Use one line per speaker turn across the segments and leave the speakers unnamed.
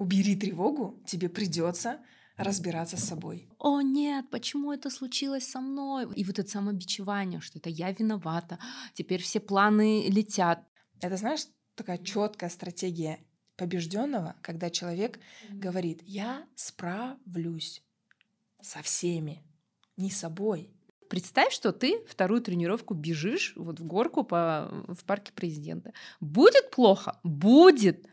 убери тревогу, тебе придется разбираться с собой.
О нет, почему это случилось со мной? И вот это самобичевание, что это я виновата, теперь все планы летят.
Это, знаешь, такая четкая стратегия побежденного, когда человек говорит, я справлюсь со всеми, не собой.
Представь, что ты вторую тренировку бежишь вот в горку по, в парке президента. Будет плохо? Будет.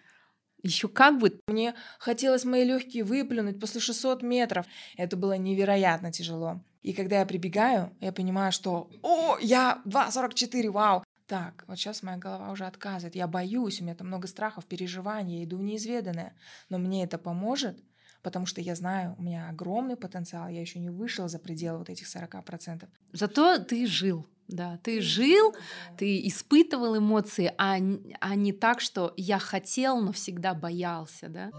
Еще как бы.
Мне хотелось мои легкие выплюнуть после 600 метров. Это было невероятно тяжело. И когда я прибегаю, я понимаю, что «О, я 2.44, вау!» Так, вот сейчас моя голова уже отказывает. Я боюсь, у меня там много страхов, переживаний, я иду в неизведанное. Но мне это поможет, потому что я знаю, у меня огромный потенциал, я еще не вышел за пределы вот этих 40%.
Зато ты жил. Да, ты жил, ты испытывал эмоции, а, а не так, что я хотел, но всегда боялся, да?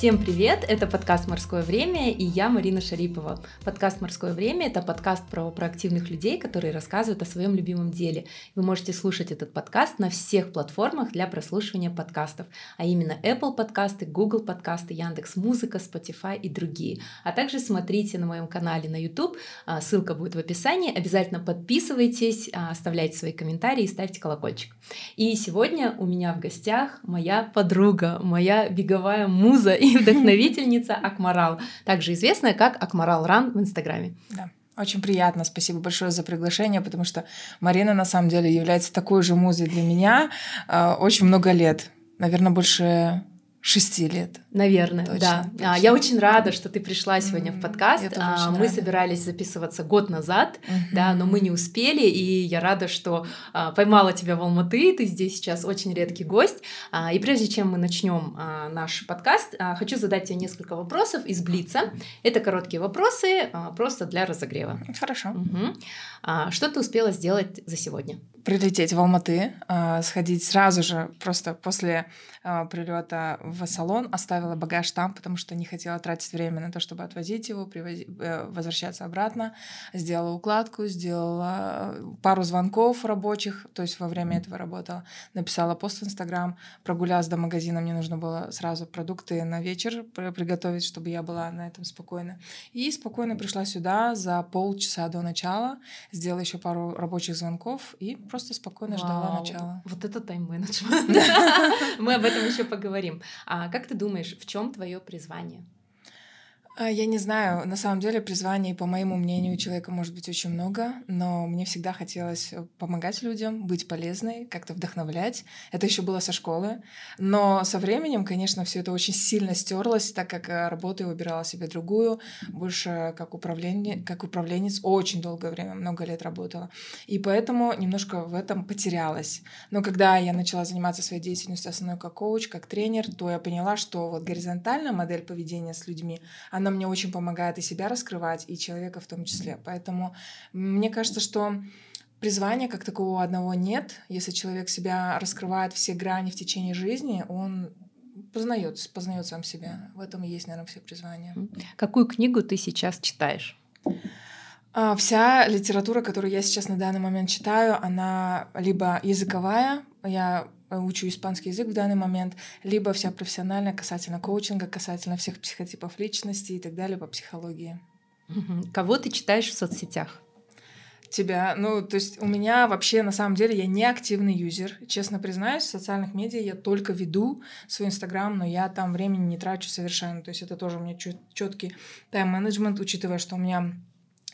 Всем привет! Это подкаст «Морское время» и я Марина Шарипова. Подкаст «Морское время» — это подкаст про проактивных людей, которые рассказывают о своем любимом деле. Вы можете слушать этот подкаст на всех платформах для прослушивания подкастов, а именно Apple подкасты, Google подкасты, Яндекс Музыка, Spotify и другие. А также смотрите на моем канале на YouTube, а, ссылка будет в описании. Обязательно подписывайтесь, а, оставляйте свои комментарии и ставьте колокольчик. И сегодня у меня в гостях моя подруга, моя беговая муза и вдохновительница Акмарал, также известная как Акмарал Ран в Инстаграме.
Да. Очень приятно, спасибо большое за приглашение, потому что Марина на самом деле является такой же музой для меня э, очень много лет, наверное, больше шести лет.
Наверное, точно, да. Точно. Я очень рада, что ты пришла сегодня mm-hmm. в подкаст. А, мы рада. собирались записываться год назад, mm-hmm. да, но мы не успели, и я рада, что а, поймала тебя в Алматы. Ты здесь сейчас очень редкий гость. А, и прежде чем мы начнем а, наш подкаст, а, хочу задать тебе несколько вопросов из Блица. Это короткие вопросы, а, просто для разогрева.
Хорошо.
Угу. А, что ты успела сделать за сегодня?
Прилететь в Алматы, а, сходить сразу же, просто после а, прилета в салон, оставила багаж там, потому что не хотела тратить время на то, чтобы отвозить его, привози, э, возвращаться обратно. Сделала укладку, сделала пару звонков рабочих, то есть во время этого работала. Написала пост в Инстаграм, прогулялась до магазина, мне нужно было сразу продукты на вечер приготовить, чтобы я была на этом спокойно. И спокойно пришла сюда за полчаса до начала, сделала еще пару рабочих звонков и просто спокойно Вау. ждала начала.
Вот это тайм-менеджмент. Мы об этом еще поговорим. А как ты думаешь, в чем твое призвание?
А, я не знаю, на самом деле призваний, по моему мнению, у человека может быть очень много, но мне всегда хотелось э, помогать людям, быть полезной, как-то вдохновлять. Это еще было со школы, но со временем, конечно, все это очень сильно стерлось, так как э, работу я выбирала себе другую, больше как, управление, как управленец, очень долгое время, много лет работала. И поэтому немножко в этом потерялась. Но когда я начала заниматься своей деятельностью основной как коуч, как тренер, то я поняла, что вот горизонтальная модель поведения с людьми, она мне очень помогает и себя раскрывать, и человека в том числе. Поэтому мне кажется, что призвания как такого одного нет. Если человек себя раскрывает все грани в течение жизни, он познает, познает сам себя. В этом и есть, наверное, все призвания.
Какую книгу ты сейчас читаешь?
А, вся литература, которую я сейчас на данный момент читаю, она либо языковая, я учу испанский язык в данный момент, либо вся профессиональная касательно коучинга, касательно всех психотипов личности и так далее по психологии.
Кого ты читаешь в соцсетях?
Тебя, ну, то есть у меня вообще, на самом деле, я не активный юзер. Честно признаюсь, в социальных медиа я только веду свой Инстаграм, но я там времени не трачу совершенно. То есть это тоже у меня четкий тайм-менеджмент, учитывая, что у меня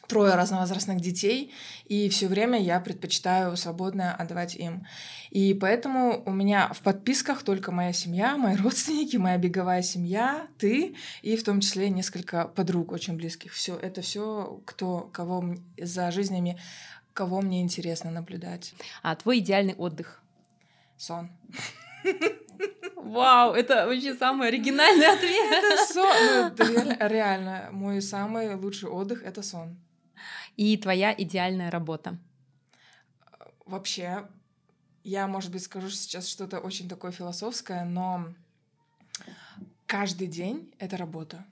трое разновозрастных детей, и все время я предпочитаю свободно отдавать им. И поэтому у меня в подписках только моя семья, мои родственники, моя беговая семья, ты и в том числе несколько подруг очень близких. Все это все, кто кого за жизнями, кого мне интересно наблюдать.
А твой идеальный отдых?
Сон.
Вау, это вообще самый оригинальный ответ.
Это сон. Ну, это реально, реально, мой самый лучший отдых — это сон
и твоя идеальная работа?
Вообще, я, может быть, скажу сейчас что-то очень такое философское, но каждый день — это работа.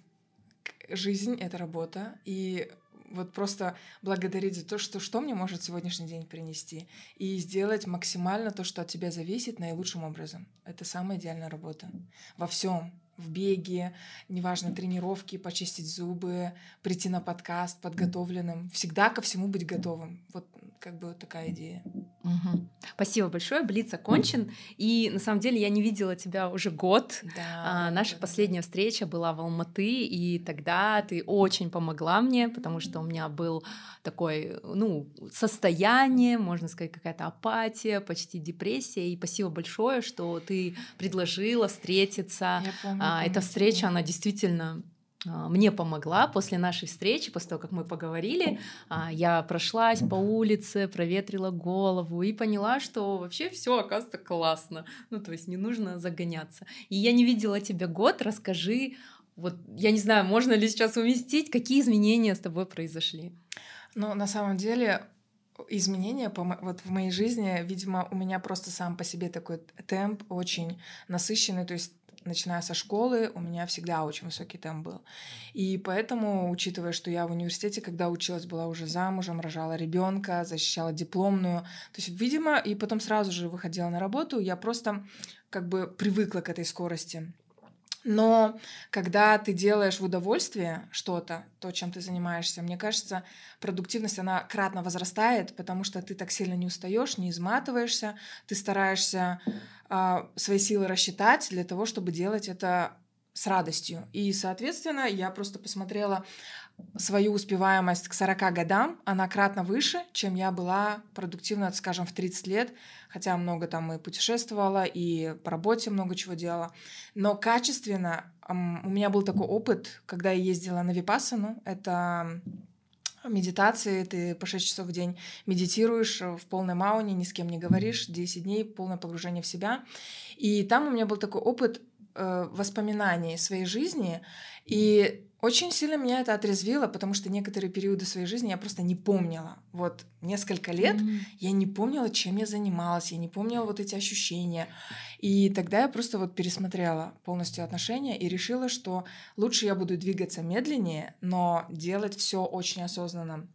Жизнь — это работа. И Вот просто благодарить за то, что, что мне может сегодняшний день принести. И сделать максимально то, что от тебя зависит, наилучшим образом. Это самая идеальная работа. Во всем в беге, неважно, тренировки, почистить зубы, прийти на подкаст подготовленным. Всегда ко всему быть готовым. Вот как бы вот такая идея.
Угу. Спасибо большое. Блиц окончен. И на самом деле я не видела тебя уже год.
Да,
а, наша
да,
последняя встреча была в Алматы, и тогда ты очень помогла мне, потому что у меня был такой, ну, состояние, можно сказать, какая-то апатия, почти депрессия. И спасибо большое, что ты предложила встретиться.
Я помню,
а, эта встреча, она действительно мне помогла после нашей встречи, после того, как мы поговорили, а, я прошлась по улице, проветрила голову и поняла, что вообще все оказывается классно. Ну, то есть не нужно загоняться. И я не видела тебя год, расскажи, вот я не знаю, можно ли сейчас уместить, какие изменения с тобой произошли?
Ну, на самом деле, изменения вот в моей жизни, видимо, у меня просто сам по себе такой темп очень насыщенный, то есть начиная со школы, у меня всегда очень высокий темп был. И поэтому, учитывая, что я в университете, когда училась, была уже замужем, рожала ребенка, защищала дипломную, то есть, видимо, и потом сразу же выходила на работу, я просто как бы привыкла к этой скорости. Но когда ты делаешь в удовольствие что-то, то, чем ты занимаешься, мне кажется, продуктивность, она кратно возрастает, потому что ты так сильно не устаешь, не изматываешься, ты стараешься а, свои силы рассчитать для того, чтобы делать это с радостью. И, соответственно, я просто посмотрела свою успеваемость к 40 годам, она кратно выше, чем я была продуктивна, скажем, в 30 лет, хотя много там и путешествовала, и по работе много чего делала. Но качественно у меня был такой опыт, когда я ездила на Випассану, это медитации, ты по 6 часов в день медитируешь в полной мауне, ни с кем не говоришь, 10 дней, полное погружение в себя. И там у меня был такой опыт э, воспоминаний своей жизни, и очень сильно меня это отрезвило, потому что некоторые периоды своей жизни я просто не помнила. Вот несколько лет
М.
я не помнила, чем я занималась, я не помнила вот эти ощущения. И тогда я просто вот пересмотрела полностью отношения и решила, что лучше я буду двигаться медленнее, но делать все очень осознанно.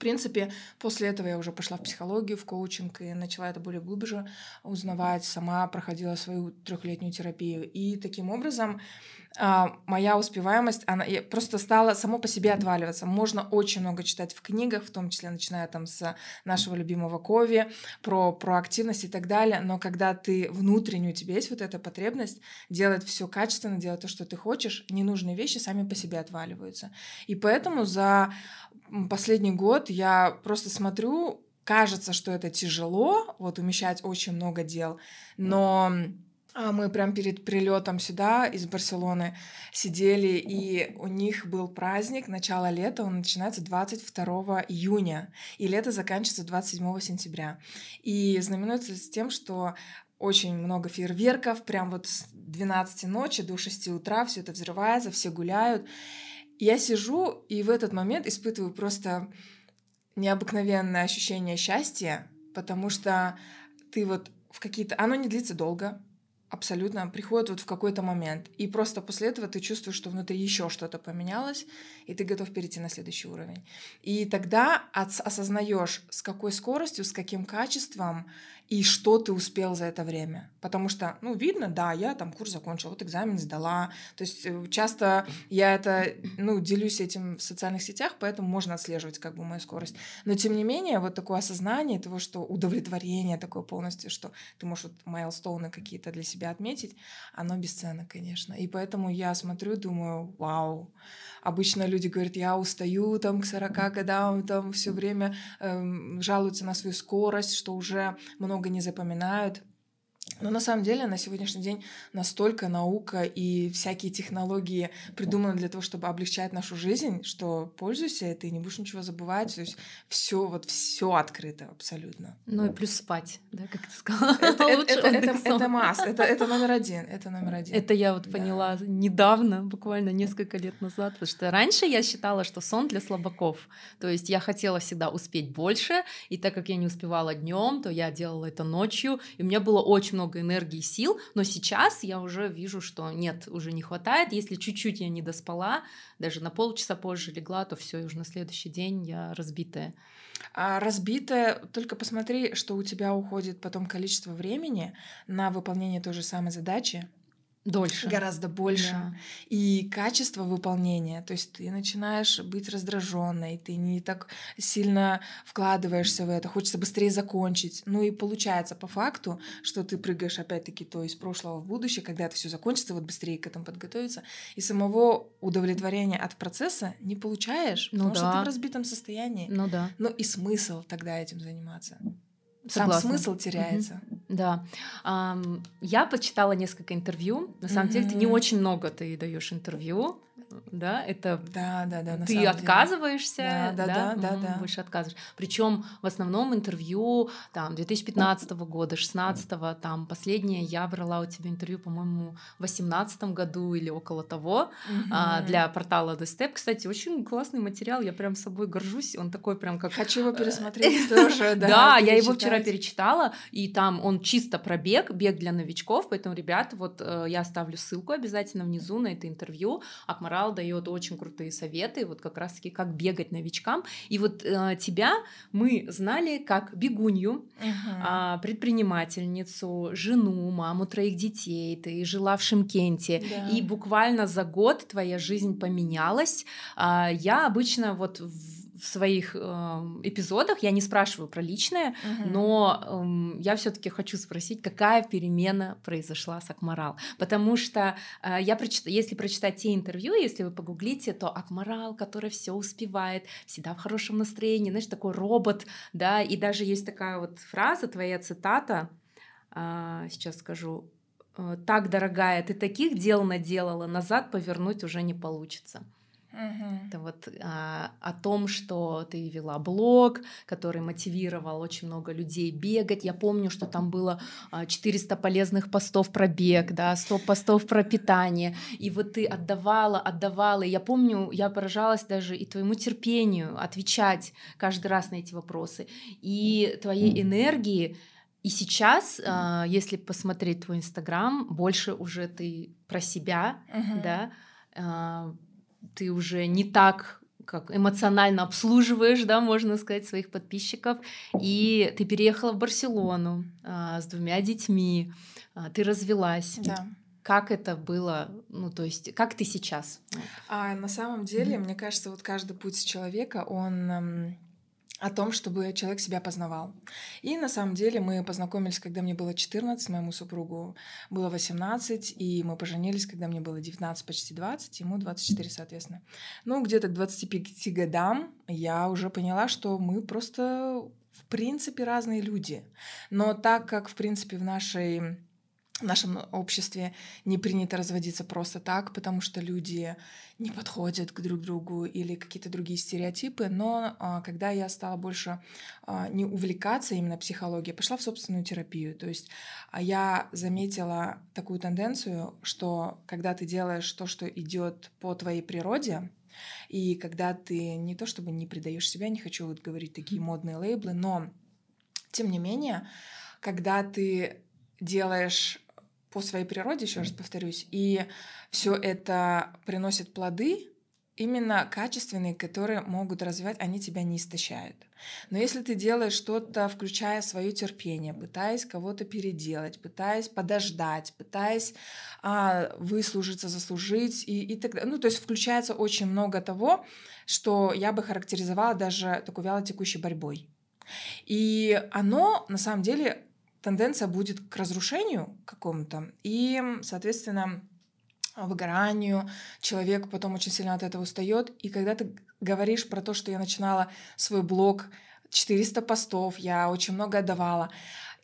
Принципе, после этого я уже пошла в психологию, в коучинг и начала это более глубже узнавать. Сама проходила свою трехлетнюю терапию. И таким образом а, моя успеваемость, она просто стала само по себе отваливаться. Можно очень много читать в книгах, в том числе начиная там с нашего любимого Кови, про проактивность и так далее. Но когда ты внутренне, у тебя есть вот эта потребность делать все качественно, делать то, что ты хочешь, ненужные вещи сами по себе отваливаются. И поэтому за последний год я просто смотрю, кажется, что это тяжело, вот умещать очень много дел, но а, мы прям перед прилетом сюда из Барселоны сидели, и у них был праздник, начало лета, он начинается 22 июня, и лето заканчивается 27 сентября. И знаменуется с тем, что очень много фейерверков, прям вот с 12 ночи до 6 утра все это взрывается, все гуляют. Я сижу и в этот момент испытываю просто необыкновенное ощущение счастья, потому что ты вот в какие-то... Оно не длится долго, абсолютно, приходит вот в какой-то момент. И просто после этого ты чувствуешь, что внутри еще что-то поменялось, и ты готов перейти на следующий уровень. И тогда ос- осознаешь, с какой скоростью, с каким качеством и что ты успел за это время. Потому что, ну, видно, да, я там курс закончила, вот экзамен сдала. То есть э, часто я это, ну, делюсь этим в социальных сетях, поэтому можно отслеживать как бы мою скорость. Но тем не менее, вот такое осознание того, что удовлетворение такое полностью, что ты можешь вот майлстоуны какие-то для себя отметить, оно бесценно, конечно. И поэтому я смотрю, думаю, вау. Обычно люди говорят, я устаю там к 40 годам, там все время эм, жалуются на свою скорость, что уже много не запоминают. Но на самом деле на сегодняшний день настолько наука и всякие технологии придуманы для того, чтобы облегчать нашу жизнь, что пользуйся этой, и не будешь ничего забывать. То есть все, вот все открыто абсолютно.
Ну и плюс спать, да, как ты сказала.
Это, это, это, это, это must, это, это номер один, это номер один.
Это я вот
Да.
поняла недавно, буквально несколько лет назад, потому что раньше я считала, что сон для слабаков. То есть я хотела всегда успеть больше, и так как я не успевала днем, то я делала это ночью, и у меня было очень много много энергии, сил, но сейчас я уже вижу, что нет, уже не хватает. Если чуть-чуть я не доспала, даже на полчаса позже легла, то все, и уже на следующий день я разбитая.
А разбитая, только посмотри, что у тебя уходит потом количество времени на выполнение той же самой задачи,
Дольше.
Гораздо больше. Да. И качество выполнения. То есть ты начинаешь быть раздраженной, ты не так сильно вкладываешься в это, хочется быстрее закончить. Ну и получается по факту, что ты прыгаешь опять-таки то из прошлого в будущее, когда это все закончится, вот быстрее к этому подготовиться. И самого удовлетворения от процесса не получаешь, ну потому да. что ты в разбитом состоянии.
Ну да.
Ну и смысл тогда этим заниматься. Согласна. Сам смысл теряется.
Угу. Да. Um, я почитала несколько интервью. На самом mm-hmm. деле, ты не очень много ты даешь интервью да, это
да, да, да,
ты отказываешься,
да, да, да, да, да,
больше отказываешь. Причем в основном интервью там 2015 года, 16 там последнее я брала у тебя интервью, по-моему, в 18 году или около того а, для портала The Step. Кстати, очень классный материал, я прям собой горжусь, он такой прям как
хочу его пересмотреть тоже, да.
Да, я его вчера перечитала, и там он чисто про бег, бег для новичков, поэтому, ребят, вот э, я оставлю ссылку обязательно внизу на это интервью. Акмара Адмирал дает очень крутые советы, вот как раз-таки как бегать новичкам. И вот э, тебя мы знали как бегунью, uh-huh. э, предпринимательницу, жену, маму троих детей. Ты жила в Шимкенте, да. и буквально за год твоя жизнь поменялась. Э, я обычно вот в в своих э, эпизодах я не спрашиваю про личное, угу. но э, я все-таки хочу спросить, какая перемена произошла с Акмарал, потому что э, я прочит... если прочитать те интервью, если вы погуглите, то Акмарал, который все успевает, всегда в хорошем настроении, знаешь, такой робот, да, и даже есть такая вот фраза, твоя цитата, э, сейчас скажу, «Э, так, дорогая, ты таких дел наделала, назад повернуть уже не получится.
Угу.
Это вот а, о том, что ты вела блог, который мотивировал очень много людей бегать. Я помню, что там было 400 а, полезных постов про бег, да, 100 постов про питание. И вот ты отдавала, отдавала. И я помню, я поражалась даже и твоему терпению отвечать каждый раз на эти вопросы. И твоей энергии. И сейчас, а, если посмотреть твой Инстаграм, больше уже ты про себя,
угу.
да, а, ты уже не так как эмоционально обслуживаешь, да, можно сказать, своих подписчиков, и ты переехала в Барселону а, с двумя детьми, а, ты развелась.
Да.
Как это было, ну то есть, как ты сейчас?
А на самом деле, mm-hmm. мне кажется, вот каждый путь человека, он о том, чтобы человек себя познавал. И на самом деле мы познакомились, когда мне было 14, моему супругу было 18, и мы поженились, когда мне было 19, почти 20, ему 24, соответственно. Ну, где-то к 25 годам я уже поняла, что мы просто в принципе разные люди. Но так как, в принципе, в нашей в нашем обществе не принято разводиться просто так, потому что люди не подходят к друг другу или какие-то другие стереотипы. Но а, когда я стала больше а, не увлекаться именно психологией, пошла в собственную терапию. То есть а, я заметила такую тенденцию, что когда ты делаешь то, что идет по твоей природе, и когда ты не то чтобы не предаешь себя, не хочу вот говорить такие модные лейблы, но тем не менее, когда ты делаешь по своей природе, еще раз повторюсь, и все это приносит плоды, именно качественные, которые могут развивать, они тебя не истощают. Но если ты делаешь что-то, включая свое терпение, пытаясь кого-то переделать, пытаясь подождать, пытаясь а, выслужиться, заслужить и, и так далее, ну то есть включается очень много того, что я бы характеризовала даже такой вялотекущей борьбой. И оно на самом деле тенденция будет к разрушению какому-то и, соответственно, выгоранию. Человек потом очень сильно от этого устает. И когда ты говоришь про то, что я начинала свой блог, 400 постов, я очень много отдавала,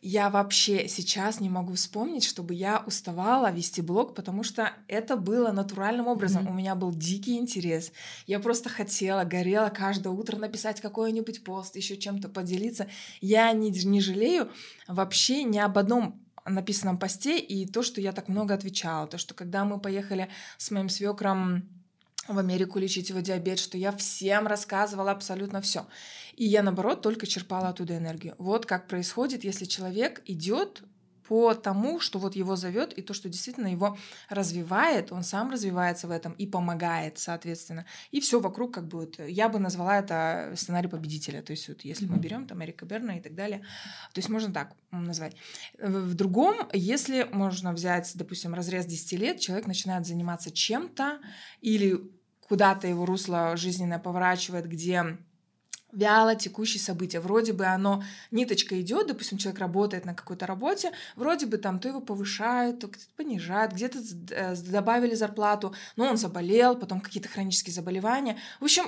я вообще сейчас не могу вспомнить, чтобы я уставала вести блог, потому что это было натуральным образом. Mm-hmm. У меня был дикий интерес. Я просто хотела, горела каждое утро написать какой-нибудь пост, еще чем-то поделиться. Я не, не жалею вообще ни об одном написанном посте и то, что я так много отвечала, то, что когда мы поехали с моим свекром в Америку лечить его диабет, что я всем рассказывала абсолютно все. И я, наоборот, только черпала оттуда энергию. Вот как происходит, если человек идет по тому, что вот его зовет, и то, что действительно его развивает, он сам развивается в этом и помогает, соответственно. И все вокруг как бы вот, я бы назвала это сценарий победителя. То есть вот если mm-hmm. мы берем там Эрика Берна и так далее, то есть можно так назвать. В другом, если можно взять, допустим, разрез 10 лет, человек начинает заниматься чем-то или куда-то его русло жизненное поворачивает, где вяло текущие события. Вроде бы оно, ниточка идет, допустим, человек работает на какой-то работе, вроде бы там то его повышают, то где-то понижают, где-то э, добавили зарплату, но он заболел, потом какие-то хронические заболевания. В общем,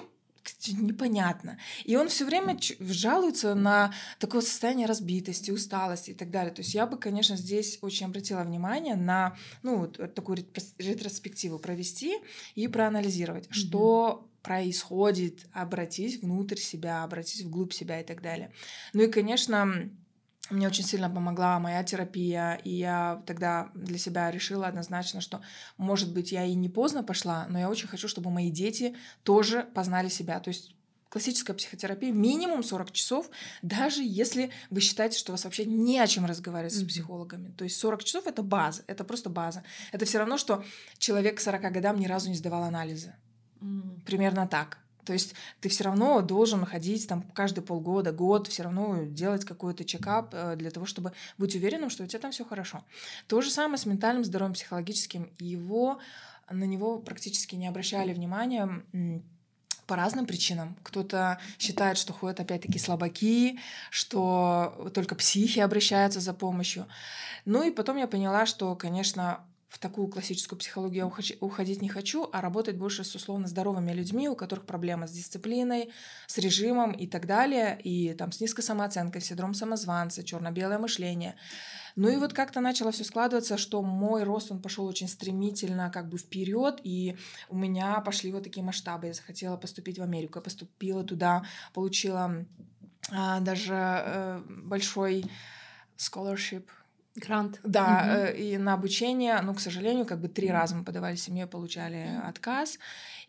непонятно. И он все время жалуется на такое состояние разбитости, усталости и так далее. То есть я бы, конечно, здесь очень обратила внимание на ну, вот такую ретроспективу провести и проанализировать, mm-hmm. что происходит, обратить внутрь себя, обратить вглубь себя и так далее. Ну и, конечно, мне очень сильно помогла моя терапия, и я тогда для себя решила однозначно, что, может быть, я и не поздно пошла, но я очень хочу, чтобы мои дети тоже познали себя. То есть классическая психотерапия минимум 40 часов, даже если вы считаете, что у вас вообще не о чем разговаривать mm-hmm. с психологами. То есть 40 часов это база, это просто база. Это все равно, что человек к 40 годам ни разу не сдавал анализы. Mm. Примерно так. То есть ты все равно должен ходить там каждые полгода, год, все равно делать какой-то чекап э, для того, чтобы быть уверенным, что у тебя там все хорошо. То же самое с ментальным здоровьем, психологическим. Его, на него практически не обращали внимания по разным причинам. Кто-то считает, что ходят опять-таки слабаки, что только психи обращаются за помощью. Ну и потом я поняла, что, конечно, в такую классическую психологию я уходить не хочу, а работать больше с условно здоровыми людьми, у которых проблемы с дисциплиной, с режимом и так далее, и там с низкой самооценкой, синдром самозванца, черно-белое мышление. Ну и вот как-то начало все складываться, что мой рост, он пошел очень стремительно как бы вперед, и у меня пошли вот такие масштабы. Я захотела поступить в Америку, я поступила туда, получила а, даже э, большой scholarship,
Грант.
Да, угу. и на обучение, ну, к сожалению, как бы три раза мы подавали семье, получали отказ.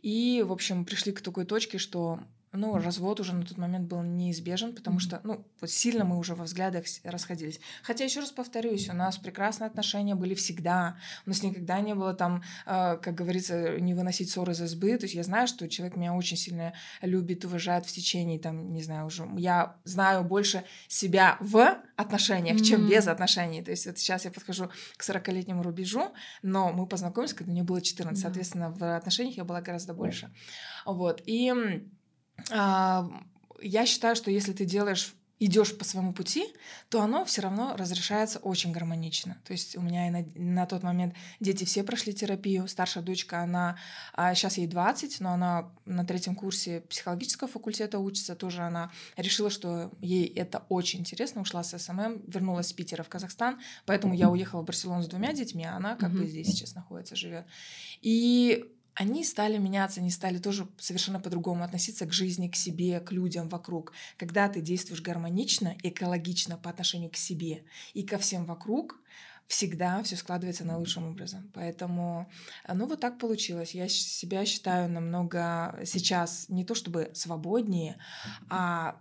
И, в общем, пришли к такой точке, что ну, развод уже на тот момент был неизбежен, потому mm-hmm. что, ну, вот сильно мы уже во взглядах расходились. Хотя, еще раз повторюсь, у нас прекрасные отношения были всегда. У нас никогда не было там, э, как говорится, не выносить ссоры из избы. То есть я знаю, что человек меня очень сильно любит, уважает в течение, там, не знаю, уже... Я знаю больше себя в отношениях, mm-hmm. чем без отношений. То есть вот сейчас я подхожу к 40-летнему рубежу, но мы познакомились, когда мне было 14. Mm-hmm. Соответственно, в отношениях я была гораздо больше. Вот. И я считаю, что если ты делаешь идешь по своему пути, то оно все равно разрешается очень гармонично. То есть у меня и на, на тот момент дети все прошли терапию. Старшая дочка, она а сейчас ей 20, но она на третьем курсе психологического факультета учится. Тоже она решила, что ей это очень интересно. Ушла с SMM, вернулась с Питера в Казахстан. Поэтому я уехала в Барселону с двумя детьми, а она как mm-hmm. бы здесь сейчас находится, живет. И они стали меняться, они стали тоже совершенно по-другому относиться к жизни, к себе, к людям вокруг. Когда ты действуешь гармонично, экологично по отношению к себе и ко всем вокруг, всегда все складывается наилучшим образом. Поэтому, э, ну вот так получилось. Я себя считаю намного сейчас не то чтобы свободнее, а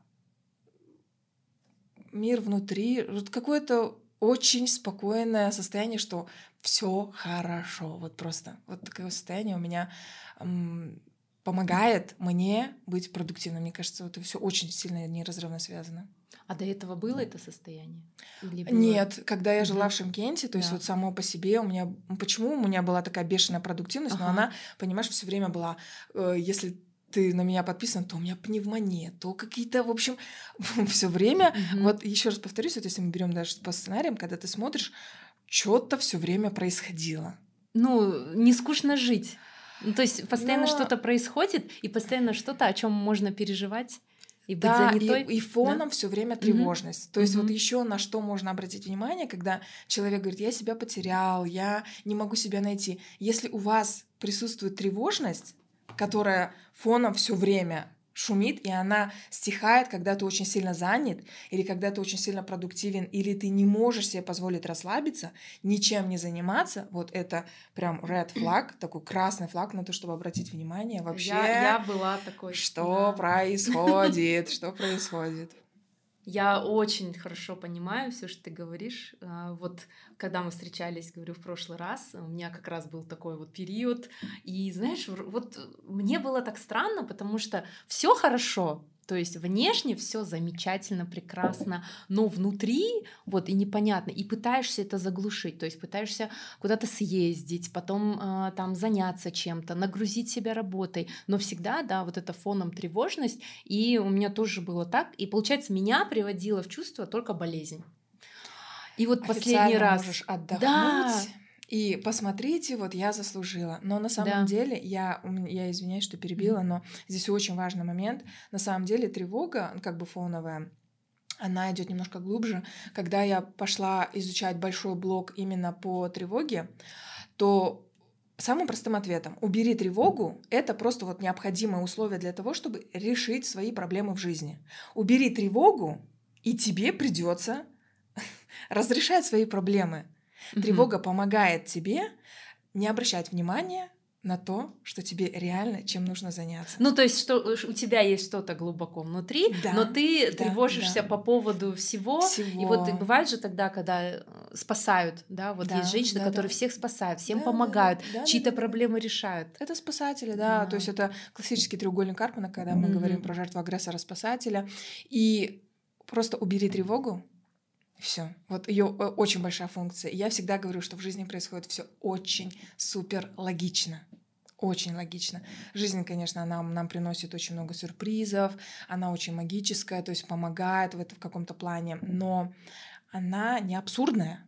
мир внутри, какое-то очень спокойное состояние, что все хорошо. Вот просто вот такое состояние у меня м, помогает мне быть продуктивным. Мне кажется, это все очень сильно неразрывно связано.
А до этого было это состояние?
Или было... Нет, когда я жила mm-hmm. в Шимкенте, то есть да. вот само по себе у меня... Почему у меня была такая бешеная продуктивность, ага. но она, понимаешь, все время была... Э, если ты на меня подписан, то у меня пневмония, то какие-то, в общем, все время. Mm-hmm. Вот еще раз повторюсь, вот если мы берем даже по сценариям, когда ты смотришь, что-то все время происходило.
Ну, не скучно жить. Ну, то есть постоянно Но... что-то происходит, и постоянно что-то, о чем можно переживать. И быть да, занятой.
И, и фоном да? все время тревожность. Mm-hmm. То есть mm-hmm. вот еще на что можно обратить внимание, когда человек говорит, я себя потерял, я не могу себя найти. Если у вас присутствует тревожность, которая фоном все время шумит, и она стихает, когда ты очень сильно занят, или когда ты очень сильно продуктивен, или ты не можешь себе позволить расслабиться, ничем не заниматься, вот это прям red flag, такой красный флаг на то, чтобы обратить внимание вообще.
Я, я была такой.
Что да. происходит, что происходит.
Я очень хорошо понимаю все, что ты говоришь. А, вот когда мы встречались, говорю, в прошлый раз, у меня как раз был такой вот период. И знаешь, вот мне было так странно, потому что все хорошо, то есть внешне все замечательно, прекрасно, но внутри вот и непонятно, и пытаешься это заглушить, то есть пытаешься куда-то съездить, потом э, там заняться чем-то, нагрузить себя работой, но всегда, да, вот это фоном тревожность, и у меня тоже было так, и получается меня приводила в чувство только болезнь. И вот последний раз.
можешь отдохнуть. Да, и посмотрите, вот я заслужила. Но на самом да. деле, я, я извиняюсь, что перебила, но здесь очень важный момент. На самом деле тревога, как бы фоновая, она идет немножко глубже. Когда я пошла изучать большой блок именно по тревоге, то самым простым ответом убери тревогу это просто вот необходимое условие для того, чтобы решить свои проблемы в жизни. Убери тревогу, и тебе придется разрешать свои проблемы. Тревога mm-hmm. помогает тебе не обращать внимания на то, что тебе реально чем нужно заняться.
Ну, то есть, что у тебя есть что-то глубоко внутри, да, но ты да, тревожишься да. по поводу всего. всего. И вот бывает же тогда, когда э, спасают, да, вот да, есть женщины, да, которые да. всех спасают, всем да, помогают, да, да, чьи-то да, проблемы решают.
Это спасатели, да. да. То есть это классический треугольник Карпмана, когда мы mm-hmm. говорим про жертву агрессора спасателя. И просто убери тревогу, все. Вот ее э, очень большая функция. Я всегда говорю, что в жизни происходит все очень супер логично. Очень логично. Жизнь, конечно, нам, нам приносит очень много сюрпризов, она очень магическая, то есть помогает в, это, в каком-то плане, но она не абсурдная.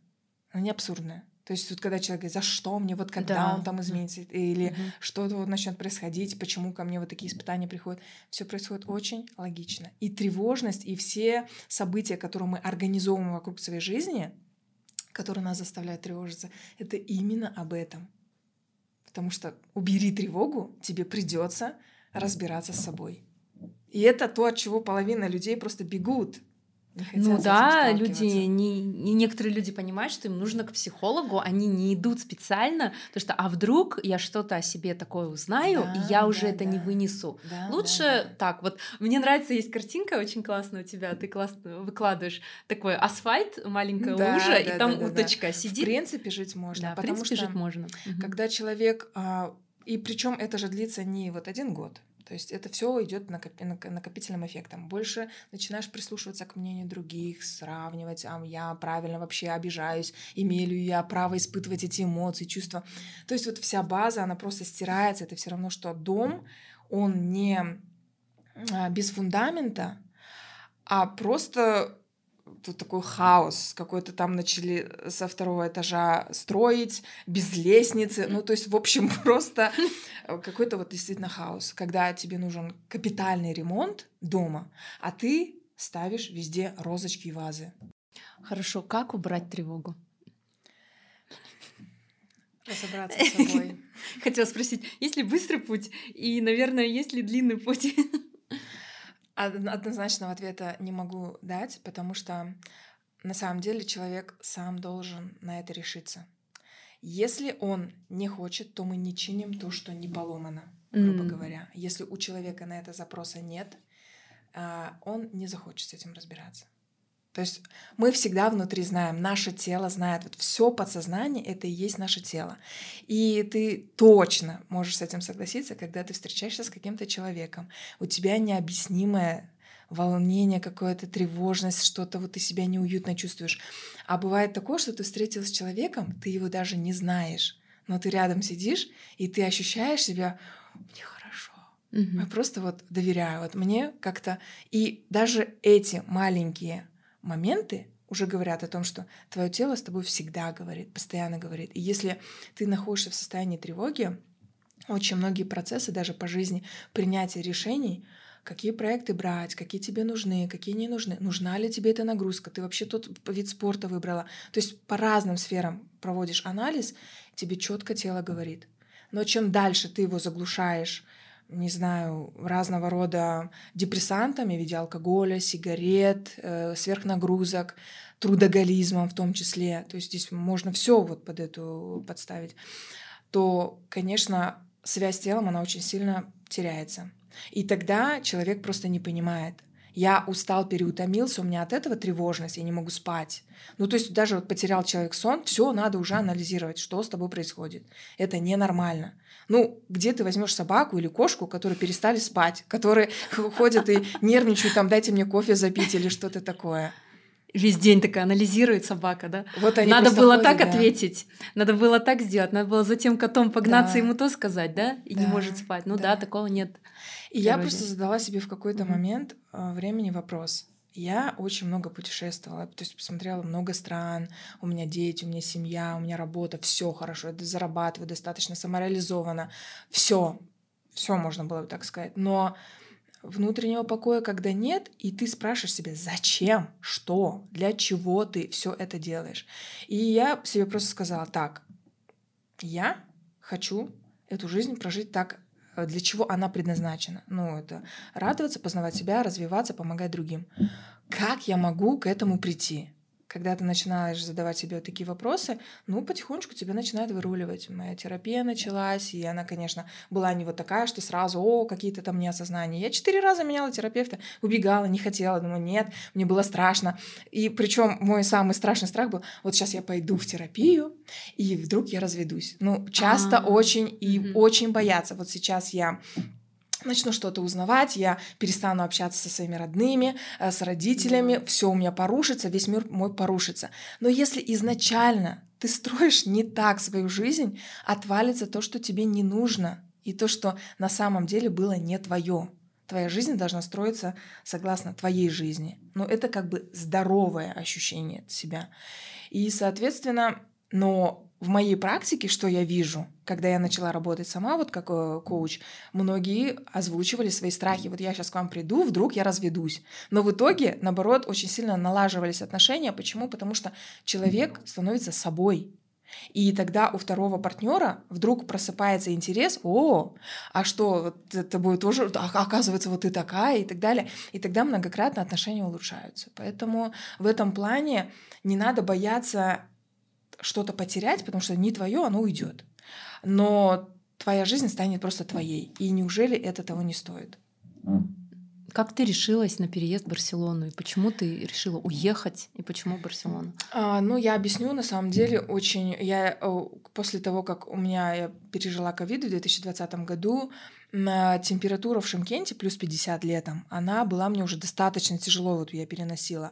Она не абсурдная. То есть вот когда человек говорит, за что мне, вот когда да. он там изменится, или угу. что-то вот начнет происходить, почему ко мне вот такие испытания приходят, все происходит очень логично. И тревожность, и все события, которые мы организовываем вокруг своей жизни, которые нас заставляют тревожиться, это именно об этом. Потому что убери тревогу, тебе придется разбираться с собой. И это то, от чего половина людей просто бегут
ну да, люди, не, не, некоторые люди понимают, что им нужно к психологу, они не идут специально, потому что а вдруг я что-то о себе такое узнаю, да, и я уже да, это не вынесу. Да, Лучше да, да. так, вот мне нравится, есть картинка очень классная у тебя, ты классно выкладываешь такой асфальт, маленькая да, лужа, да, и там да, уточка да. сидит.
В принципе, жить можно.
Да, потому в принципе, что жить можно.
Когда человек, а, и причем это же длится не вот один год, то есть это все идет накопительным эффектом. Больше начинаешь прислушиваться к мнению других, сравнивать, а я правильно вообще обижаюсь, имею ли я право испытывать эти эмоции, чувства. То есть вот вся база, она просто стирается. Это все равно, что дом, он не а, без фундамента, а просто тут такой хаос, какой-то там начали со второго этажа строить, без лестницы, ну, то есть, в общем, просто какой-то вот действительно хаос, когда тебе нужен капитальный ремонт дома, а ты ставишь везде розочки и вазы.
Хорошо, как убрать тревогу?
Разобраться с собой.
Хотела спросить, есть ли быстрый путь и, наверное, есть ли длинный путь?
Однозначного ответа не могу дать, потому что на самом деле человек сам должен на это решиться. Если он не хочет, то мы не чиним то, что не поломано, грубо mm. говоря. Если у человека на это запроса нет, а, он не захочет с этим разбираться. То есть мы всегда внутри знаем, наше тело знает, вот все подсознание это и есть наше тело. И ты точно можешь с этим согласиться, когда ты встречаешься с каким-то человеком, у тебя необъяснимое волнение, какая-то тревожность, что-то вот ты себя неуютно чувствуешь. А бывает такое, что ты встретился с человеком, ты его даже не знаешь, но ты рядом сидишь, и ты ощущаешь себя, мне хорошо, угу. я просто вот доверяю, вот мне как-то... И даже эти маленькие моменты уже говорят о том, что твое тело с тобой всегда говорит, постоянно говорит. И если ты находишься в состоянии тревоги, очень многие процессы даже по жизни принятия решений, какие проекты брать, какие тебе нужны, какие не нужны, нужна ли тебе эта нагрузка, ты вообще тот вид спорта выбрала. То есть по разным сферам проводишь анализ, тебе четко тело говорит. Но чем дальше ты его заглушаешь, не знаю, разного рода депрессантами в виде алкоголя, сигарет, э, сверхнагрузок, трудоголизмом в том числе, то есть здесь можно все вот под эту подставить, то, конечно, связь с телом, она очень сильно теряется. И тогда человек просто не понимает. Я устал, переутомился, у меня от этого тревожность, я не могу спать. Ну, то есть даже вот потерял человек сон, все надо уже анализировать, что с тобой происходит. Это ненормально. Ну, где ты возьмешь собаку или кошку, которые перестали спать, которые ходят и нервничают, там, дайте мне кофе запить или что-то такое
весь день такая анализирует собака, да? Вот они надо было ходят, так да. ответить, надо было так сделать, надо было за тем котом погнаться, да. ему то сказать, да? И да. не может спать. Ну да, да такого нет.
И я просто задала себе в какой-то угу. момент э, времени вопрос. Я очень много путешествовала, то есть посмотрела много стран, у меня дети, у меня семья, у меня работа, все хорошо, я зарабатываю достаточно самореализованно, все, все можно было бы так сказать. Но внутреннего покоя, когда нет, и ты спрашиваешь себя, зачем, что, для чего ты все это делаешь. И я себе просто сказала, так, я хочу эту жизнь прожить так, для чего она предназначена. Ну, это радоваться, познавать себя, развиваться, помогать другим. Как я могу к этому прийти? Когда ты начинаешь задавать себе такие вопросы, ну, потихонечку тебя начинает выруливать. Моя терапия началась, и она, конечно, была не вот такая, что сразу, о, какие-то там неосознания. Я четыре раза меняла терапевта, убегала, не хотела, думаю, нет, мне было страшно. И причем мой самый страшный страх был, вот сейчас я пойду в терапию, и вдруг я разведусь. Ну, часто А-а-а. очень и mm-hmm. очень боятся. Вот сейчас я начну что-то узнавать, я перестану общаться со своими родными, э, с родителями, mm все у меня порушится, весь мир мой порушится. Но если изначально ты строишь не так свою жизнь, отвалится то, что тебе не нужно, и то, что на самом деле было не твое. Твоя жизнь должна строиться согласно твоей жизни. Но это как бы здоровое ощущение себя. И, соответственно, но в моей практике, что я вижу, когда я начала работать сама, вот как э, коуч, многие озвучивали свои страхи. Вот я сейчас к вам приду, вдруг я разведусь. Но в итоге, наоборот, очень сильно налаживались отношения. Почему? Потому что человек становится собой. И тогда у второго партнера вдруг просыпается интерес, о, а что, вот это будет тоже, а, оказывается, вот ты такая и так далее. И тогда многократно отношения улучшаются. Поэтому в этом плане не надо бояться что-то потерять, потому что не твое, оно уйдет. Но твоя жизнь станет просто твоей. И неужели это того не стоит?
Как ты решилась на переезд в Барселону? И почему ты решила уехать? И почему Барселона?
А, ну, я объясню, на самом деле, очень... Я после того, как у меня я пережила ковид в 2020 году, температура в Шимкенте плюс 50 летом, она была мне уже достаточно тяжело, вот я переносила.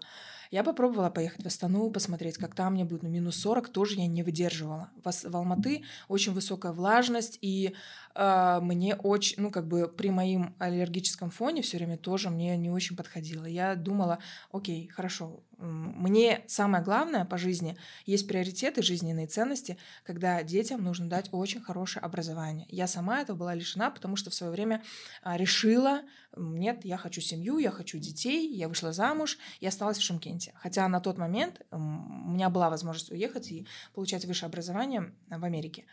Я попробовала поехать в Астану, посмотреть, как там мне будет. Но минус 40 тоже я не выдерживала. В, в Алматы очень высокая влажность, и мне очень, ну, как бы при моем аллергическом фоне все время тоже мне не очень подходило. Я думала, окей, хорошо, мне самое главное по жизни есть приоритеты, жизненные ценности, когда детям нужно дать очень хорошее образование. Я сама этого была лишена, потому что в свое время а, решила, нет, я хочу семью, я хочу детей, я вышла замуж и осталась в Шимкенте. Хотя на тот момент у меня была возможность уехать и получать высшее образование в Америке.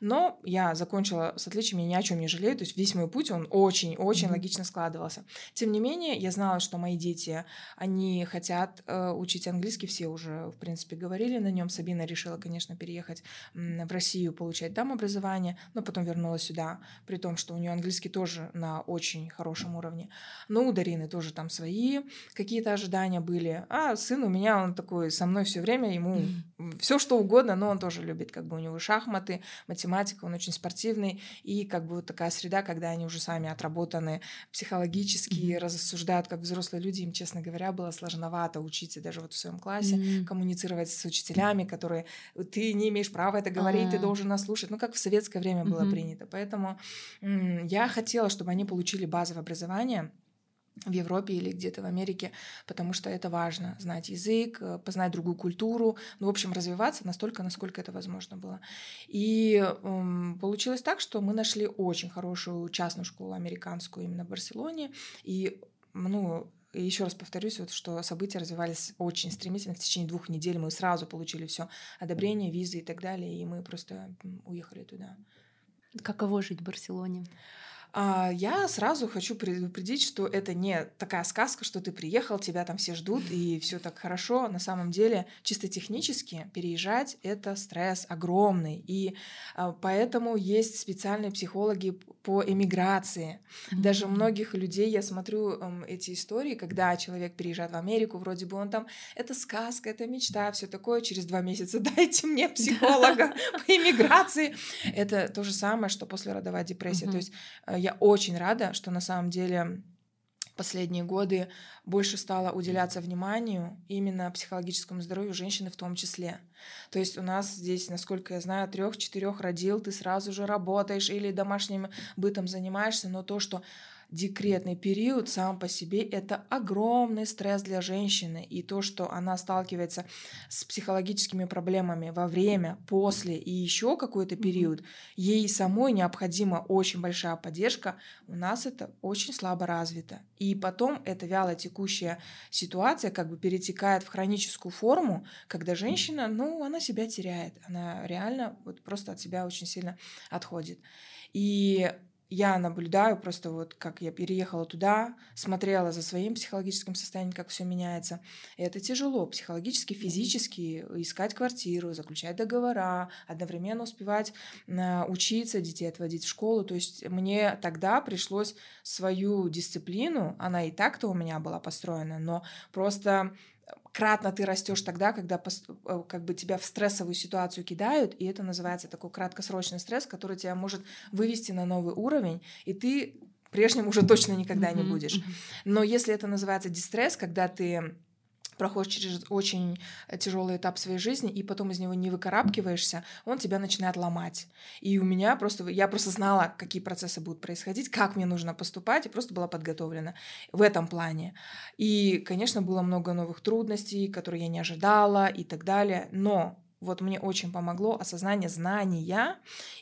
Но я закончила с отличием, я ни о чем не жалею. То есть весь мой путь, он очень-очень mm-hmm. логично складывался. Тем не менее, я знала, что мои дети, они хотят э, учить английский, все уже, в принципе, говорили на нем. Сабина решила, конечно, переехать в Россию, получать там образование, но потом вернулась сюда, при том, что у нее английский тоже на очень хорошем уровне. Но у Дарины тоже там свои какие-то ожидания были. А сын у меня, он такой со мной все время, ему mm-hmm. Все что угодно, но он тоже любит, как бы у него шахматы, математика, он очень спортивный, и как бы вот такая среда, когда они уже сами отработаны психологически, mm-hmm. рассуждают как взрослые люди, им, честно говоря, было сложновато учиться даже вот в своем классе, mm-hmm. коммуницировать с учителями, которые ты не имеешь права это говорить, А-а-а. ты должен нас слушать, ну как в советское время было mm-hmm. принято. Поэтому я хотела, чтобы они получили базовое образование, в Европе или где-то в Америке, потому что это важно, знать язык, э, познать другую культуру, ну, в общем, развиваться настолько, насколько это возможно было. И эм, получилось так, что мы нашли очень хорошую частную школу американскую именно в Барселоне, и, ну, еще раз повторюсь, вот, что события развивались очень стремительно. В течение двух недель мы сразу получили все одобрение, визы и так далее, и мы просто уехали туда.
Каково жить в Барселоне?
А, я сразу хочу предупредить, что это не такая сказка, что ты приехал, тебя там все ждут и все так хорошо. На самом деле, чисто технически переезжать это стресс огромный, и а, поэтому есть специальные психологи по эмиграции. Даже многих людей я смотрю эм, эти истории, когда человек переезжает в Америку, вроде бы он там это сказка, это мечта, все такое. Через два месяца дайте мне психолога по эмиграции. Это то же самое, что после родовая депрессия. То есть э, я очень рада, что на самом деле последние годы больше стало уделяться вниманию именно психологическому здоровью женщины в том числе. То есть у нас здесь, насколько я знаю, трех-четырех родил, ты сразу же работаешь или домашним бытом занимаешься, но то, что декретный период сам по себе это огромный стресс для женщины. И то, что она сталкивается с психологическими проблемами во время, после и еще какой-то период, ей самой необходима очень большая поддержка. У нас это очень слабо развито. И потом эта вяло текущая ситуация как бы перетекает в хроническую форму, когда женщина, ну, она себя теряет. Она реально вот просто от себя очень сильно отходит. И я наблюдаю просто вот, как я переехала туда, смотрела за своим психологическим состоянием, как все меняется. И это тяжело психологически, физически искать квартиру, заключать договора, одновременно успевать а, учиться, детей отводить в школу. То есть мне тогда пришлось свою дисциплину, она и так-то у меня была построена, но просто кратно ты растешь тогда, когда э, как бы тебя в стрессовую ситуацию кидают, и это называется такой краткосрочный стресс, который тебя может вывести на новый уровень, и ты прежним уже точно никогда не будешь. Но если это называется дистресс, когда ты проходишь через очень тяжелый этап своей жизни, и потом из него не выкарабкиваешься, он тебя начинает ломать. И у меня просто, я просто знала, какие процессы будут происходить, как мне нужно поступать, и просто была подготовлена в этом плане. И, конечно, было много новых трудностей, которые я не ожидала и так далее, но вот мне очень помогло осознание знания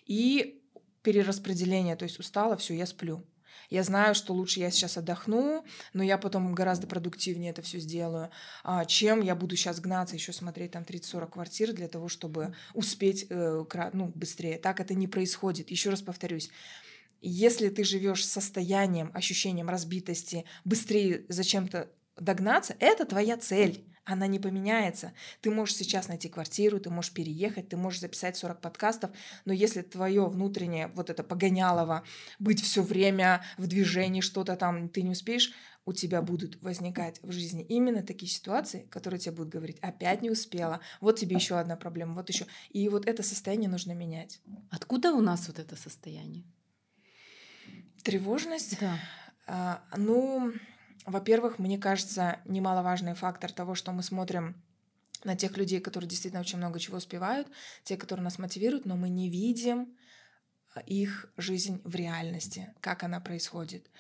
и перераспределение, то есть устала, все, я сплю. Я знаю, что лучше я сейчас отдохну, но я потом гораздо продуктивнее это все сделаю, а, чем я буду сейчас гнаться, еще смотреть там 30-40 квартир для того, чтобы успеть э, ну, быстрее. Так это не происходит. Еще раз повторюсь. Если ты живешь состоянием, ощущением разбитости, быстрее зачем-то догнаться, это твоя цель она не поменяется. Ты можешь сейчас найти квартиру, ты можешь переехать, ты можешь записать 40 подкастов, но если твое внутреннее вот это погонялово, быть все время в движении, что-то там ты не успеешь, у тебя будут возникать в жизни именно такие ситуации, которые тебе будут говорить, опять не успела, вот тебе еще одна проблема, вот еще. И вот это состояние нужно менять.
Откуда у нас вот это состояние?
Тревожность?
Да.
А, ну, во-первых, мне кажется, немаловажный фактор того, что мы смотрим на тех людей, которые действительно очень много чего успевают, те, которые нас мотивируют, но мы не видим а, их жизнь в реальности, как она происходит.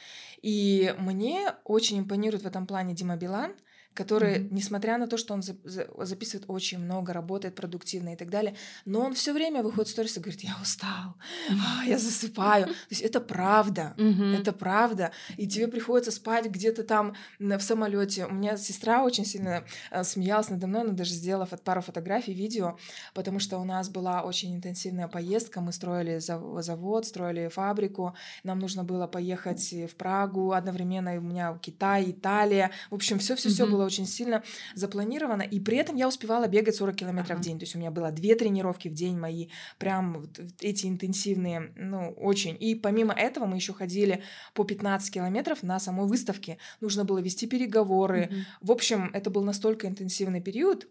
И мне очень импонирует в этом плане Дима Билан — который, mm-hmm. несмотря на то, что он за, за, записывает очень много, работает продуктивно и так далее, но он все время выходит в сторис и говорит, я устал, а, я засыпаю. То есть это правда, mm-hmm. это правда. И тебе приходится спать где-то там в самолете. У меня сестра очень сильно э, смеялась надо мной, она даже сделала пару фотографий, видео, потому что у нас была очень интенсивная поездка, мы строили завод, строили фабрику, нам нужно было поехать в Прагу, одновременно у меня Китай, Италия, в общем, все-все-все mm-hmm. было было очень сильно запланировано, и при этом я успевала бегать 40 километров uh-huh. в день. То есть у меня было две тренировки в день мои, прям вот эти интенсивные, ну, очень. И помимо этого мы еще ходили по 15 километров на самой выставке. Нужно было вести переговоры. Uh-huh. В общем, это был настолько интенсивный период,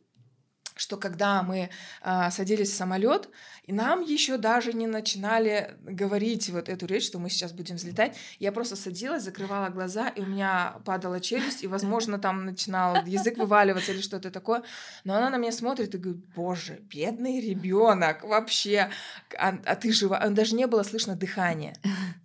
что когда мы э, садились в самолет, и нам еще даже не начинали говорить вот эту речь, что мы сейчас будем взлетать, я просто садилась, закрывала глаза, и у меня падала челюсть, и, возможно, там начинал язык вываливаться или что-то такое. Но она на меня смотрит и говорит, боже, бедный ребенок, вообще, а, а ты жива? А даже не было слышно дыхания.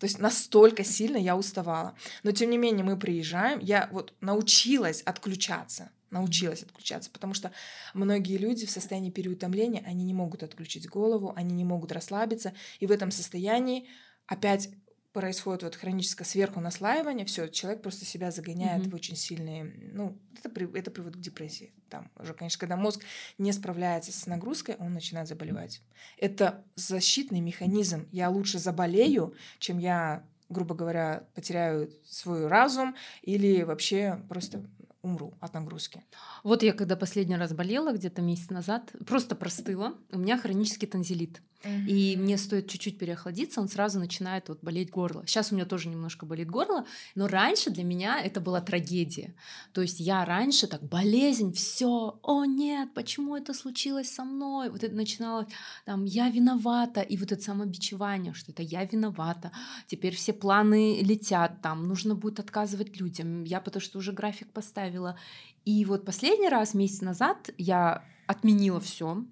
То есть настолько сильно я уставала. Но, тем не менее, мы приезжаем, я вот научилась отключаться научилась отключаться, потому что многие люди в состоянии переутомления, они не могут отключить голову, они не могут расслабиться, и в этом состоянии опять происходит вот хроническое сверху наслаивание, все, человек просто себя загоняет mm-hmm. в очень сильные, ну, это, это приводит к депрессии. Там уже, конечно, когда мозг не справляется с нагрузкой, он начинает заболевать. Это защитный механизм. Я лучше заболею, чем я грубо говоря, потеряю свой разум или вообще просто умру от нагрузки.
Вот я когда последний раз болела, где-то месяц назад, просто простыла, у меня хронический танзелит. Mm-hmm. И мне стоит чуть-чуть переохладиться, он сразу начинает вот болеть горло. Сейчас у меня тоже немножко болит горло, но раньше для меня это была трагедия. То есть я раньше так болезнь, все, о нет, почему это случилось со мной? Вот это начиналось, там, я виновата, и вот это самобичевание, что это я виновата. Теперь все планы летят, там, нужно будет отказывать людям. Я потому что уже график поставила. И вот последний раз, месяц назад, я отменила все,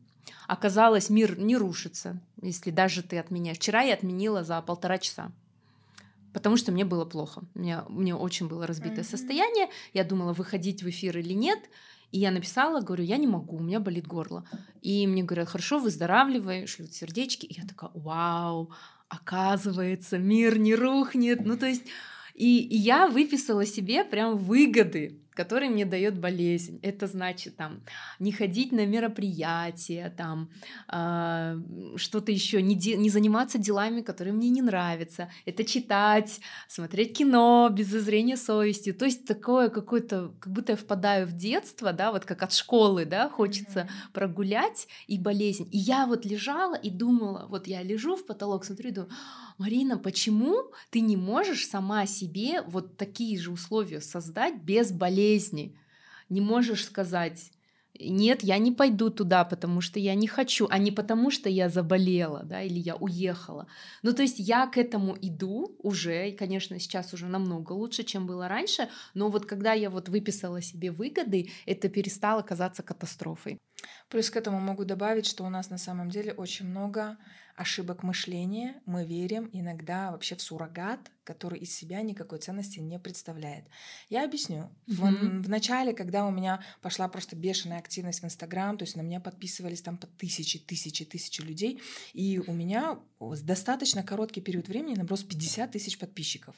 Оказалось, мир не рушится, если даже ты отменяешь. Вчера я отменила за полтора часа потому что мне было плохо. У меня, мне очень было разбитое mm-hmm. состояние. Я думала, выходить в эфир или нет. И я написала, говорю, я не могу, у меня болит горло. И мне говорят, хорошо, выздоравливай, шлют сердечки. И я такая, вау, оказывается, мир не рухнет. Ну, то есть, и, и я выписала себе прям выгоды который мне дает болезнь. Это значит там не ходить на мероприятия, там э, что-то еще, не, де- не заниматься делами, которые мне не нравятся. Это читать, смотреть кино без зазрения совести. То есть такое какое-то, как будто я впадаю в детство, да, вот как от школы, да, хочется mm-hmm. прогулять и болезнь. И я вот лежала и думала, вот я лежу в потолок, смотрю и думаю, Марина, почему ты не можешь сама себе вот такие же условия создать без болезни? Не можешь сказать, нет, я не пойду туда, потому что я не хочу, а не потому что я заболела, да, или я уехала. Ну, то есть я к этому иду уже, и, конечно, сейчас уже намного лучше, чем было раньше, но вот когда я вот выписала себе выгоды, это перестало казаться катастрофой.
Плюс к этому могу добавить, что у нас на самом деле очень много ошибок мышления. Мы верим иногда вообще в суррогат, который из себя никакой ценности не представляет. Я объясню. Mm-hmm. В, в начале, когда у меня пошла просто бешеная активность в Инстаграм, то есть на меня подписывались там по тысячи, тысячи, тысячи людей, и у меня достаточно короткий период времени наброс 50 тысяч подписчиков.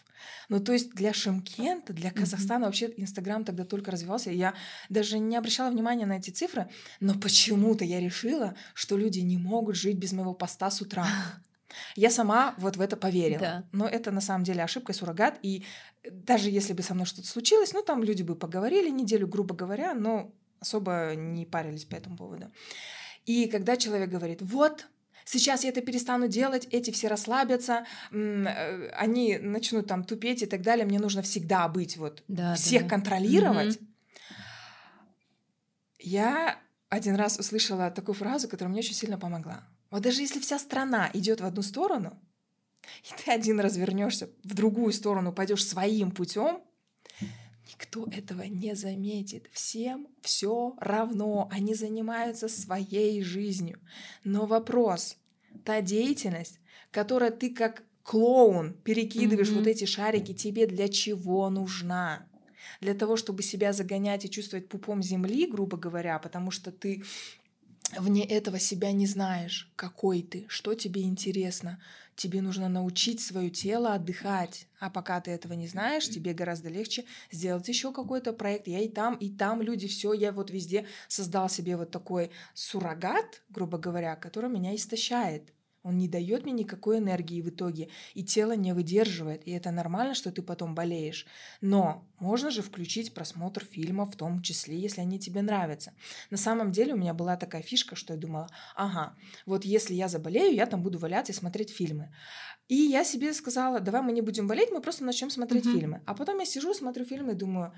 Ну, то есть для Шимкента, для Казахстана mm-hmm. вообще Инстаграм тогда только развивался. Я даже не обращала внимания на эти цифры, но почему-то я решила, что люди не могут жить без моего поста с утра. Я сама вот в это поверила. Да. Но это на самом деле ошибка, суррогат. И даже если бы со мной что-то случилось, ну там люди бы поговорили неделю, грубо говоря, но особо не парились по этому поводу. И когда человек говорит, вот, сейчас я это перестану делать, эти все расслабятся, э, они начнут там тупеть и так далее, мне нужно всегда быть вот, да, всех да. контролировать. Угу. Я один раз услышала такую фразу, которая мне очень сильно помогла. Вот даже если вся страна идет в одну сторону, и ты один развернешься в другую сторону, пойдешь своим путем, никто этого не заметит. Всем все равно. Они занимаются своей жизнью. Но вопрос, та деятельность, которая ты как клоун перекидываешь mm-hmm. вот эти шарики, тебе для чего нужна? Для того, чтобы себя загонять и чувствовать пупом земли, грубо говоря, потому что ты вне этого себя не знаешь, какой ты, что тебе интересно. Тебе нужно научить свое тело отдыхать. А пока ты этого не знаешь, тебе гораздо легче сделать еще какой-то проект. Я и там, и там люди, все, я вот везде создал себе вот такой суррогат, грубо говоря, который меня истощает. Он не дает мне никакой энергии в итоге, и тело не выдерживает, и это нормально, что ты потом болеешь. Но можно же включить просмотр фильмов, в том числе, если они тебе нравятся. На самом деле у меня была такая фишка, что я думала, ага, вот если я заболею, я там буду валяться и смотреть фильмы. И я себе сказала, давай мы не будем болеть, мы просто начнем смотреть mm-hmm. фильмы. А потом я сижу, смотрю фильмы и думаю,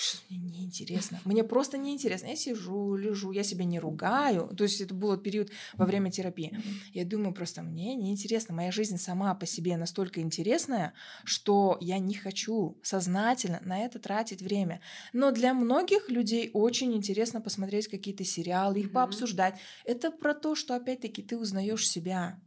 что мне неинтересно. Мне просто неинтересно. Я сижу, лежу, я себя не ругаю. То есть это был период во время терапии. Я думаю, просто мне неинтересно. Моя жизнь сама по себе настолько интересная, что я не хочу сознательно на это тратить время. Но для многих людей очень интересно посмотреть какие-то сериалы, их пообсуждать. Это про то, что опять-таки ты узнаешь себя.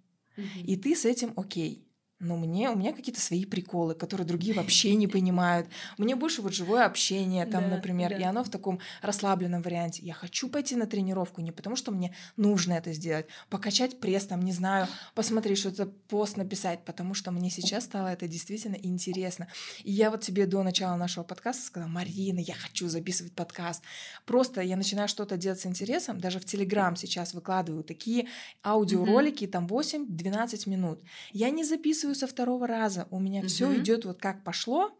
И ты с этим окей но мне, у меня какие-то свои приколы, которые другие вообще не понимают. Мне больше вот живое общение там, да, например, да. и оно в таком расслабленном варианте. Я хочу пойти на тренировку не потому, что мне нужно это сделать, покачать пресс там, не знаю, посмотреть что-то, пост написать, потому что мне сейчас стало это действительно интересно. И я вот тебе до начала нашего подкаста сказала, Марина, я хочу записывать подкаст. Просто я начинаю что-то делать с интересом, даже в Телеграм сейчас выкладываю такие аудиоролики, mm-hmm. там 8-12 минут. Я не записываю чувствую со второго раза. У меня все
Мгм.
идет вот как пошло,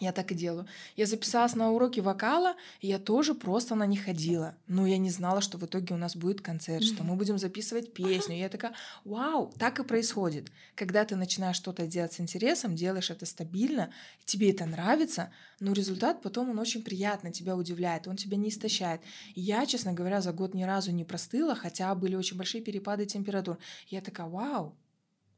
я так и делаю. Я записалась на уроки вокала, и я тоже просто на них ходила. Но я не знала, что в итоге у нас будет концерт, что мы будем записывать песню. Я такая, вау, так и происходит. Когда ты начинаешь что-то делать с интересом, делаешь это стабильно, тебе это нравится, но результат потом он очень приятный, тебя удивляет, он тебя не истощает. И я, честно говоря, за год ни разу не простыла, хотя были очень большие перепады температур. Я такая, вау,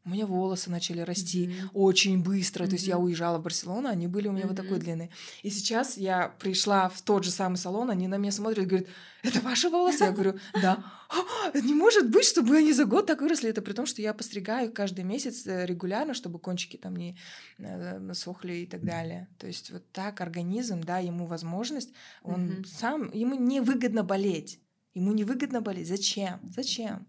у меня волосы начали расти
Мгм.
очень быстро. То есть я уезжала в Барселону, они были у меня вот такой длины. И сейчас я пришла в тот же самый салон, они на меня смотрят и говорят, это ваши волосы? Я говорю, да. «А, Не может быть, чтобы они за год так выросли. Это при том, что я постригаю каждый месяц э, регулярно, чтобы кончики там не э, насохли и так далее. То есть вот так организм, да, ему возможность, он
Мгм.
сам, ему невыгодно болеть. Ему невыгодно болеть. Зачем? Зачем?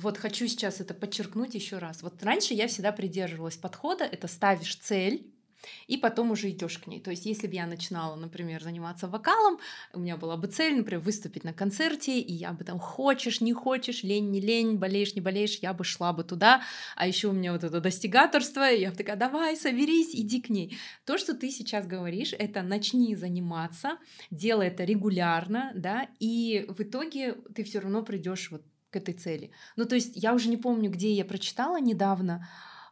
Вот хочу сейчас это подчеркнуть еще раз. Вот раньше я всегда придерживалась подхода, это ставишь цель, и потом уже идешь к ней. То есть, если бы я начинала, например, заниматься вокалом, у меня была бы цель, например, выступить на концерте, и я бы там хочешь, не хочешь, лень, не лень, болеешь, не болеешь, я бы шла бы туда. А еще у меня вот это достигаторство, и я бы такая, давай, соберись, иди к ней. То, что ты сейчас говоришь, это начни заниматься, делай это регулярно, да, и в итоге ты все равно придешь вот к этой цели. Ну, то есть я уже не помню, где я прочитала недавно,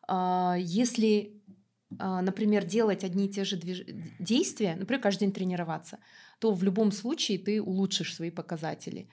а, если, а, например, делать одни и те же движ- действия, например, каждый день тренироваться, то в любом случае ты улучшишь свои показатели.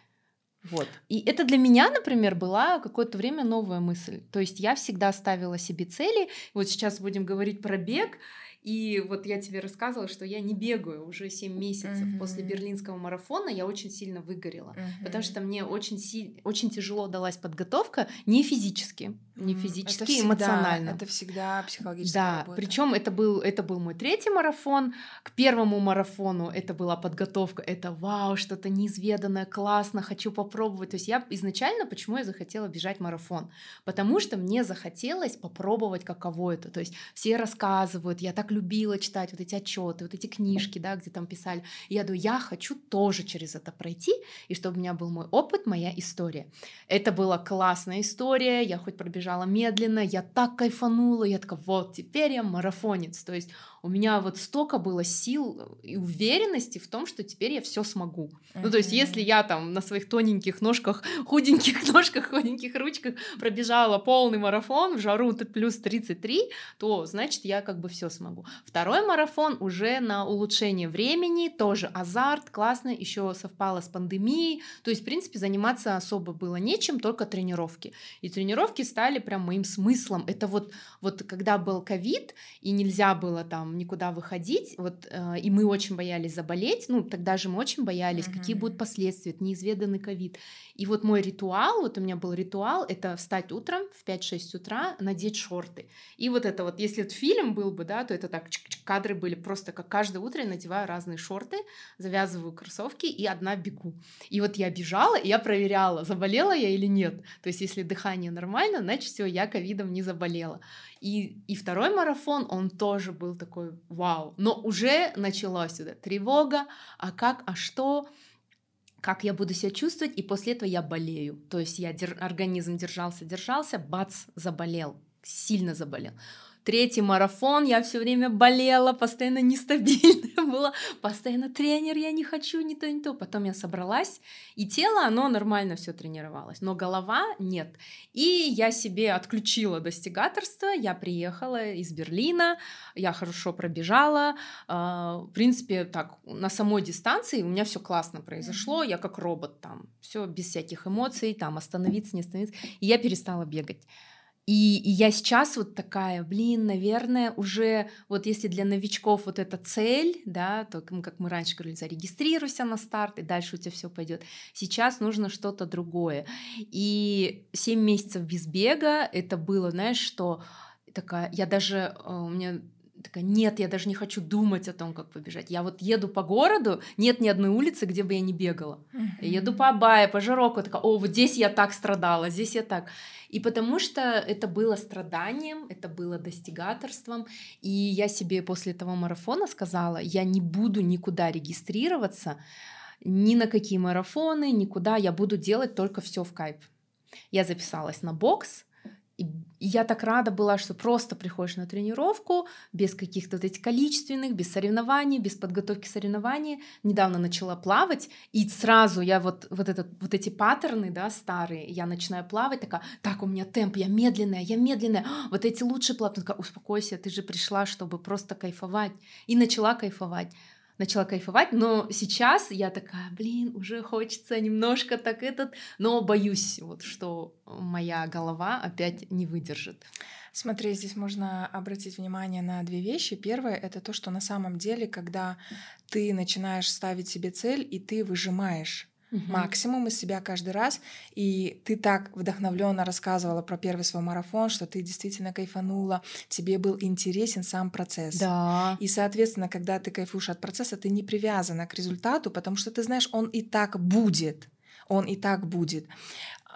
Вот. И это для меня, например, была какое-то время новая мысль. То есть я всегда ставила себе цели. Вот сейчас будем говорить про бег. И вот я тебе рассказывала, что я не бегаю уже 7 месяцев.
Мгм.
После берлинского марафона я очень сильно выгорела. Потому
Мгм.
что мне очень, си- очень тяжело далась подготовка, не физически, не физически,
это всегда-
эмоционально.
Это всегда психологическая
Да,
работа.
причем это был, это был мой третий марафон. К первому марафону это была подготовка. Это вау, что-то неизведанное, классно, хочу попробовать. То есть я изначально, почему я захотела бежать марафон? Потому что мне захотелось попробовать, каково это. То есть все рассказывают, я так любила читать вот эти отчеты, вот эти книжки, да, где там писали. И я думаю, я хочу тоже через это пройти, и чтобы у меня был мой опыт, моя история. Это была классная история, я хоть пробежала медленно, я так кайфанула, я такая, вот, теперь я марафонец. То есть у меня вот столько было сил и уверенности в том, что теперь я все смогу. Ну, то есть, если я там на своих тоненьких ножках, худеньких ножках, худеньких ручках пробежала полный марафон в жару плюс 33, то значит я как бы все смогу. Второй марафон уже на улучшение времени, тоже азарт, классно, еще совпало с пандемией. То есть, в принципе, заниматься особо было нечем, только тренировки. И тренировки стали прям моим смыслом. Это вот, вот когда был ковид, и нельзя было там никуда выходить, вот, э, и мы очень боялись заболеть, ну, тогда же мы очень боялись, какие
Мгм.
будут последствия, это неизведанный ковид. И вот мой ритуал, вот у меня был ритуал, это встать утром в 5-6 утра, надеть шорты. И вот это вот, если это фильм был бы, да, то это так, кадры были просто как каждое утро я надеваю разные шорты, завязываю кроссовки и одна бегу. И вот я бежала, и я проверяла, заболела я или нет. То есть если дыхание нормально, значит все, я ковидом не заболела. И, и второй марафон, он тоже был такой вау. Но уже началась сюда тревога, а как, а что, как я буду себя чувствовать, и после этого я болею. То есть я дер- организм держался, держался, бац, заболел, сильно заболел. Третий марафон, я все время болела, постоянно нестабильная была, постоянно тренер, я не хочу, не то, не то. Потом я собралась, и тело, оно нормально все тренировалось, но голова нет. И я себе отключила достигаторство, я приехала из Берлина, я хорошо пробежала, а, в принципе, так, на самой дистанции у меня все классно произошло, я как робот там, все без всяких эмоций, там остановиться, не остановиться, и я перестала бегать. И, и я сейчас вот такая, блин, наверное, уже вот если для новичков вот эта цель, да, то как мы раньше говорили, зарегистрируйся на старт, и дальше у тебя все пойдет. Сейчас нужно что-то другое. И 7 месяцев без бега это было, знаешь, что такая, я даже, э, у меня такая, нет, я даже не хочу думать о том, как побежать. Я вот еду по городу, нет ни одной улицы, где бы я не бегала. Я еду по Абае, по Жироку, такая, о, вот здесь я так страдала, здесь я так. И потому что это было страданием, это было достигаторством, и я себе после этого марафона сказала, я не буду никуда регистрироваться, ни на какие марафоны, никуда, я буду делать только все в кайп. Я записалась на бокс, и я так рада была, что просто приходишь на тренировку без каких-то вот этих количественных, без соревнований, без подготовки соревнований. Недавно начала плавать, и сразу я вот, вот, этот, вот эти паттерны, да, старые, я начинаю плавать, такая, так, у меня темп, я медленная, я медленная, вот эти лучше плавать. Такая, успокойся, ты же пришла, чтобы просто кайфовать. И начала кайфовать начала кайфовать, но сейчас я такая, блин, уже хочется немножко так этот, но боюсь, вот, что моя голова опять не выдержит.
Смотри, здесь можно обратить внимание на две вещи. Первое — это то, что на самом деле, когда ты начинаешь ставить себе цель, и ты выжимаешь угу. максимум из себя каждый раз. И ты так вдохновленно рассказывала про первый свой марафон, что ты действительно кайфанула, тебе был интересен сам процесс.
Да.
И, соответственно, когда ты кайфуешь от процесса, ты не привязана к результату, потому что ты знаешь, он и так будет он и так будет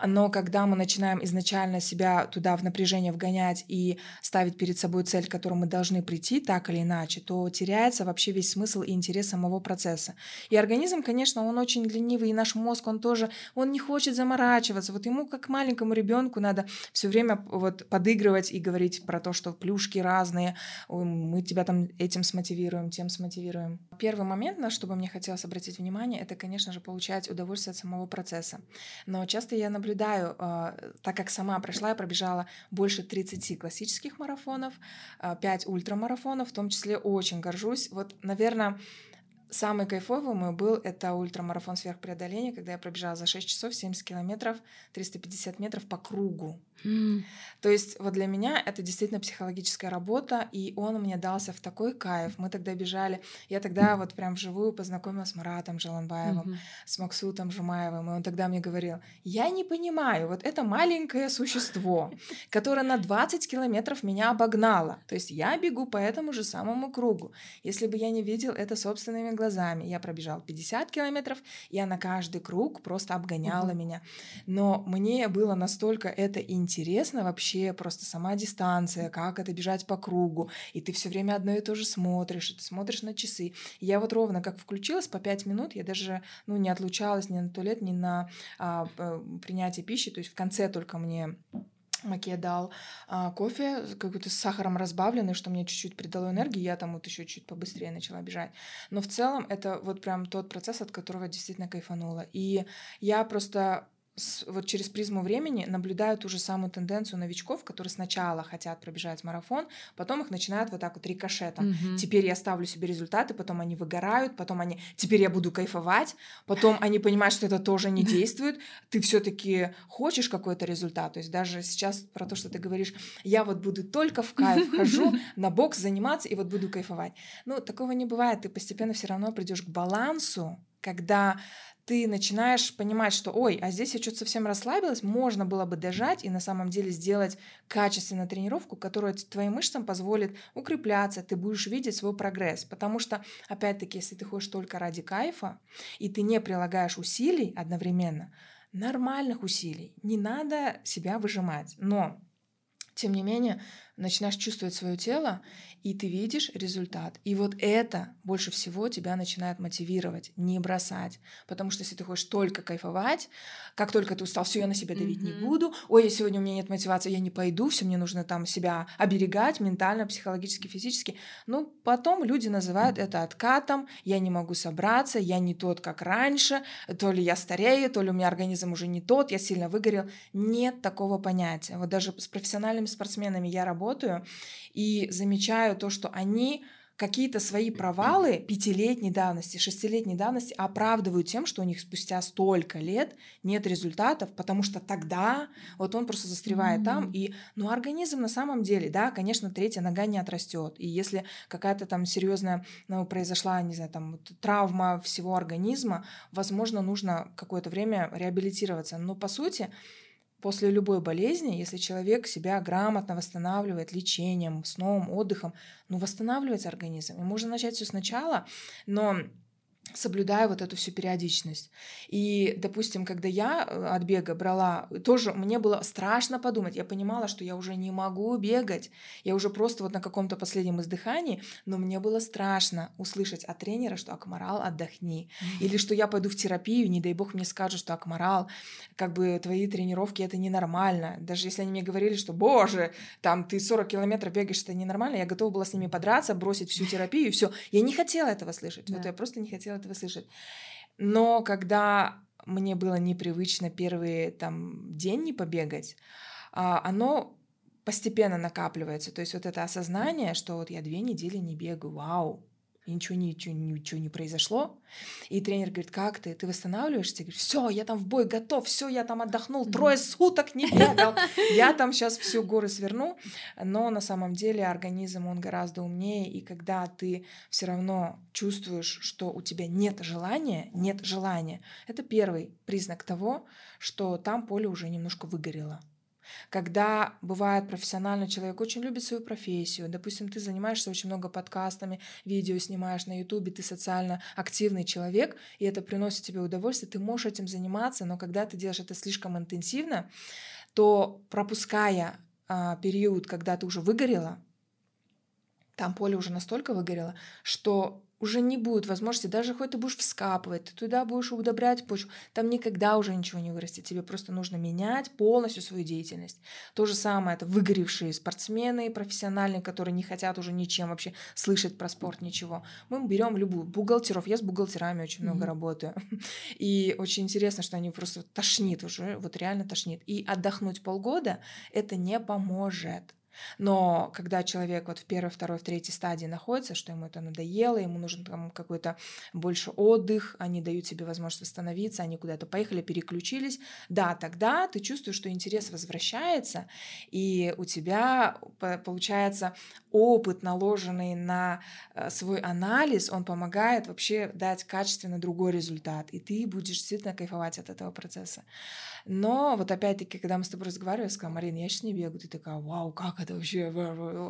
но когда мы начинаем изначально себя туда в напряжение вгонять и ставить перед собой цель, к которой мы должны прийти так или иначе, то теряется вообще весь смысл и интерес самого процесса. И организм, конечно, он очень ленивый, и наш мозг, он тоже, он не хочет заморачиваться. Вот ему, как маленькому ребенку, надо все время вот подыгрывать и говорить про то, что плюшки разные, мы тебя там этим смотивируем, тем смотивируем. Первый момент, на что бы мне хотелось обратить внимание, это, конечно же, получать удовольствие от самого процесса. Но часто я наблюдаю наблюдаю, а, так как сама прошла, я пробежала больше 30 классических марафонов, 5 а, ультрамарафонов, в том числе очень горжусь. Вот, наверное, Самый кайфовый мой был это ультрамарафон сверхпреодоления, когда я пробежала за 6 часов 70 километров, 350 метров по кругу. Mm. То есть вот для меня это действительно психологическая работа, и он мне дался в такой кайф. Мы тогда бежали, я тогда вот прям вживую познакомилась с Маратом Желанбаевым, mm-hmm. с Максутом Жумаевым, и он тогда мне говорил, я не понимаю, вот это маленькое существо, которое на 20 километров меня обогнало. То есть я бегу по этому же самому кругу. Если бы я не видел это собственными глазами, я пробежал 50 километров, я на каждый круг просто обгоняла mm-hmm. меня. Но мне было настолько это интересно, интересно вообще просто сама дистанция, как это бежать по кругу, и ты все время одно и то же смотришь, и ты смотришь на часы. И я вот ровно как включилась по пять минут, я даже ну, не отлучалась ни на туалет, ни на а, принятие пищи, то есть в конце только мне Маке дал а, кофе какой-то с сахаром разбавленный, что мне чуть-чуть придало энергии, я там вот еще чуть побыстрее начала бежать. Но в целом это вот прям тот процесс, от которого действительно кайфанула. И я просто вот через призму времени наблюдаю ту же самую тенденцию новичков, которые сначала хотят пробежать марафон, потом их начинают вот так вот рикошетом. Угу. Теперь я ставлю себе результаты, потом они выгорают, потом они, теперь я буду кайфовать, потом они понимают, что это тоже не действует. Ты все-таки хочешь какой-то результат. То есть даже сейчас про то, что ты говоришь, я вот буду только в кайф, хожу на бокс заниматься и вот буду кайфовать. Ну, такого не бывает. Ты постепенно все равно придешь к балансу, когда ты начинаешь понимать, что, ой, а здесь я что-то совсем расслабилась, можно было бы дожать и на самом деле сделать качественную тренировку, которая твоим мышцам позволит укрепляться, ты будешь видеть свой прогресс. Потому что, опять-таки, если ты ходишь только ради кайфа, и ты не прилагаешь усилий одновременно, нормальных усилий, не надо себя выжимать. Но, тем не менее, начинаешь чувствовать свое тело, и ты видишь результат. И вот это больше всего тебя начинает мотивировать, не бросать. Потому что если ты хочешь только кайфовать, как только ты устал, все, я на себя давить mm-hmm. не буду, ой, сегодня у меня нет мотивации, я не пойду, все, мне нужно там себя оберегать ментально, психологически, физически. Ну, потом люди называют это откатом, я не могу собраться, я не тот, как раньше, то ли я старею, то ли у меня организм уже не тот, я сильно выгорел. Нет такого понятия. Вот даже с профессиональными спортсменами я работаю, работаю и замечаю то, что они какие-то свои провалы пятилетней давности, шестилетней давности оправдывают тем, что у них спустя столько лет нет результатов, потому что тогда вот он просто застревает mm-hmm. там. И, ну, организм на самом деле, да, конечно, третья нога не отрастет. И если какая-то там серьезная, ну, произошла, не знаю, там травма всего организма, возможно, нужно какое-то время реабилитироваться. Но по сути, После любой болезни, если человек себя грамотно восстанавливает лечением, сном, отдыхом, ну, восстанавливается организм. И можно начать все сначала, но соблюдая вот эту всю периодичность. И, допустим, когда я э, от бега брала, тоже мне было страшно подумать. Я понимала, что я уже не могу бегать. Я уже просто вот на каком-то последнем издыхании, но мне было страшно услышать от тренера, что Акмарал, отдохни. Или что я пойду в терапию, не дай бог мне скажут, что Акмарал, как бы твои тренировки это ненормально. Даже если они мне говорили, что, боже, там ты 40 километров бегаешь, это ненормально, я готова была с ними подраться, бросить всю терапию все. Я не хотела этого слышать. Yeah. Вот я просто не хотела этого слышать. Но когда мне было непривычно первый там день не побегать, а, оно постепенно накапливается. То есть вот это осознание, что вот я две недели не бегаю, вау, и ничего, ничего, ничего не произошло. И тренер говорит, как ты? Ты восстанавливаешься? Я говорю, все, я там в бой готов, все, я там отдохнул, трое суток не бегал, я там сейчас всю горы сверну. Но на самом деле организм, он гораздо умнее, и когда ты все равно чувствуешь, что у тебя нет желания, нет желания, это первый признак того, что там поле уже немножко выгорело. Когда бывает профессионально человек очень любит свою профессию, допустим, ты занимаешься очень много подкастами, видео снимаешь на ютубе, ты социально активный человек, и это приносит тебе удовольствие, ты можешь этим заниматься, но когда ты делаешь это слишком интенсивно, то пропуская а, период, когда ты уже выгорела, там поле уже настолько выгорело, что уже не будет возможности, даже хоть ты будешь вскапывать, ты туда будешь удобрять почву, там никогда уже ничего не вырастет. Тебе просто нужно менять полностью свою деятельность. То же самое, это выгоревшие спортсмены, профессиональные, которые не хотят уже ничем вообще слышать про спорт, ничего. Мы берем любую бухгалтеров. Я с бухгалтерами очень mm-hmm. много работаю. И очень интересно, что они просто тошнит уже, вот реально тошнит. И отдохнуть полгода это не поможет. Но когда человек вот в первой, второй, в третьей стадии находится, что ему это надоело, ему нужен там какой-то больше отдых, они дают себе возможность восстановиться, они куда-то поехали, переключились, да, тогда ты чувствуешь, что интерес возвращается, и у тебя получается опыт, наложенный на э, свой анализ, он помогает вообще дать качественно другой результат, и ты будешь действительно кайфовать от этого процесса. Но вот опять-таки, когда мы с тобой разговаривали, я сказала, Марина, я сейчас не бегаю. Ты такая, вау, как это вообще?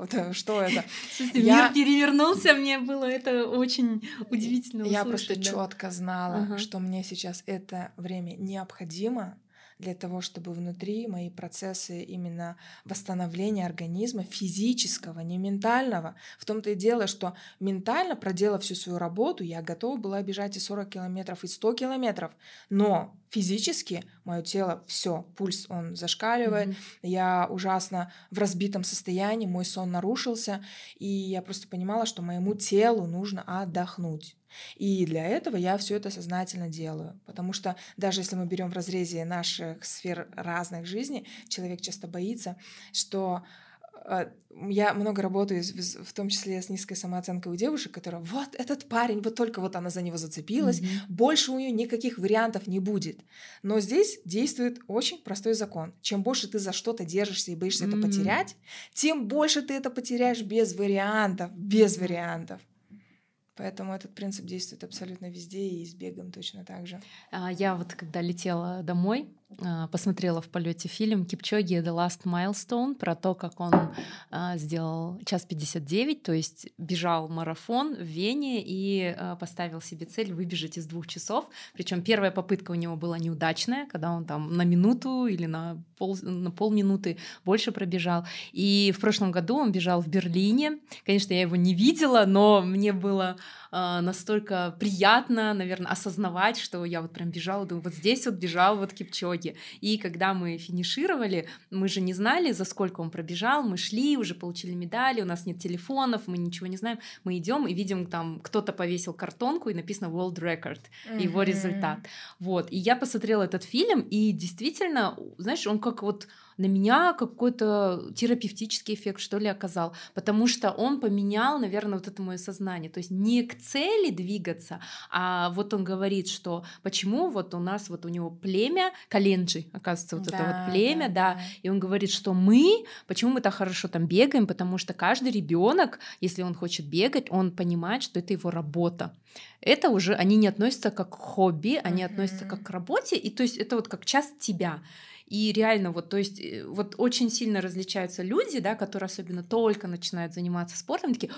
Это, что это?
Слушайте, я... мир перевернулся, мне было это очень удивительно
Я просто да. четко знала, ага. что мне сейчас это время необходимо, для того, чтобы внутри мои процессы именно восстановления организма физического, не ментального. В том-то и дело, что ментально, проделав всю свою работу, я готова была бежать и 40 километров, и 100 километров. Но физически мое тело все, пульс он зашкаливает, mm-hmm. я ужасно в разбитом состоянии, мой сон нарушился, и я просто понимала, что моему телу нужно отдохнуть. И для этого я все это сознательно делаю. Потому что даже если мы берем в разрезе наших сфер разных жизней, человек часто боится, что я много работаю, в том числе с низкой самооценкой у девушек, которая вот этот парень, вот только вот она за него зацепилась, mm-hmm. больше у нее никаких вариантов не будет. Но здесь действует очень простой закон. Чем больше ты за что-то держишься и боишься mm-hmm. это потерять, тем больше ты это потеряешь без вариантов, без вариантов. Поэтому этот принцип действует абсолютно везде и с бегом точно так же.
А, я вот когда летела домой, а, посмотрела в полете фильм Кипчоги The Last Milestone про то, как он а, сделал час 59, то есть бежал марафон в Вене и поставил себе цель выбежать из двух часов. Причем первая попытка у него была неудачная, когда он там на минуту или на, пол, на полминуты больше пробежал. И в прошлом году он бежал в Берлине. Конечно, я его не видела, но мне было настолько приятно, наверное, осознавать, что я вот прям бежала, думаю, вот здесь вот бежал вот Кипчоги. И когда мы финишировали, мы же не знали, за сколько он пробежал, мы шли, уже получили медали, у нас нет телефонов, мы ничего не знаем, мы идем и видим там кто-то повесил картонку и написано World Record, mm-hmm. его результат. Вот, и я посмотрела этот фильм, и действительно, знаешь, он как вот на меня какой-то терапевтический эффект, что ли, оказал, потому что он поменял, наверное, вот это мое сознание. То есть не к цели двигаться, а вот он говорит, что почему вот у нас вот у него племя, Календжи, оказывается, вот да, это вот племя, да, да, и он говорит, что мы, почему мы так хорошо там бегаем, потому что каждый ребенок, если он хочет бегать, он понимает, что это его работа. Это уже они не относятся как к хобби, они mm-hmm. относятся как к работе, и то есть это вот как часть тебя. И реально вот, то есть э, вот очень сильно различаются люди, да, которые особенно только начинают заниматься спортом, такие,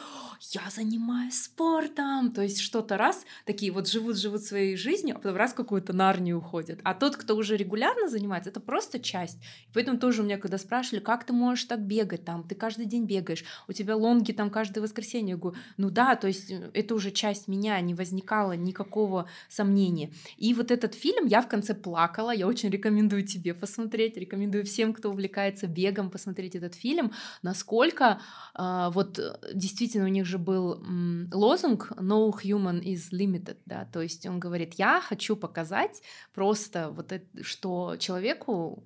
я занимаюсь спортом, то есть что-то раз, такие вот живут-живут своей жизнью, а потом раз какую-то нарнию уходят. А тот, кто уже регулярно занимается, это просто часть. И поэтому тоже у меня, когда спрашивали, как ты можешь так бегать там, ты каждый день бегаешь, у тебя лонги там каждое воскресенье, я говорю, ну да, то есть э, это уже часть меня, не возникало никакого сомнения. И вот этот фильм я в конце плакала, я очень рекомендую тебе посмотреть, рекомендую всем, кто увлекается бегом, посмотреть этот фильм, насколько э, вот действительно у них же был м, лозунг «No human is limited», да, то есть он говорит, я хочу показать просто вот это, что человеку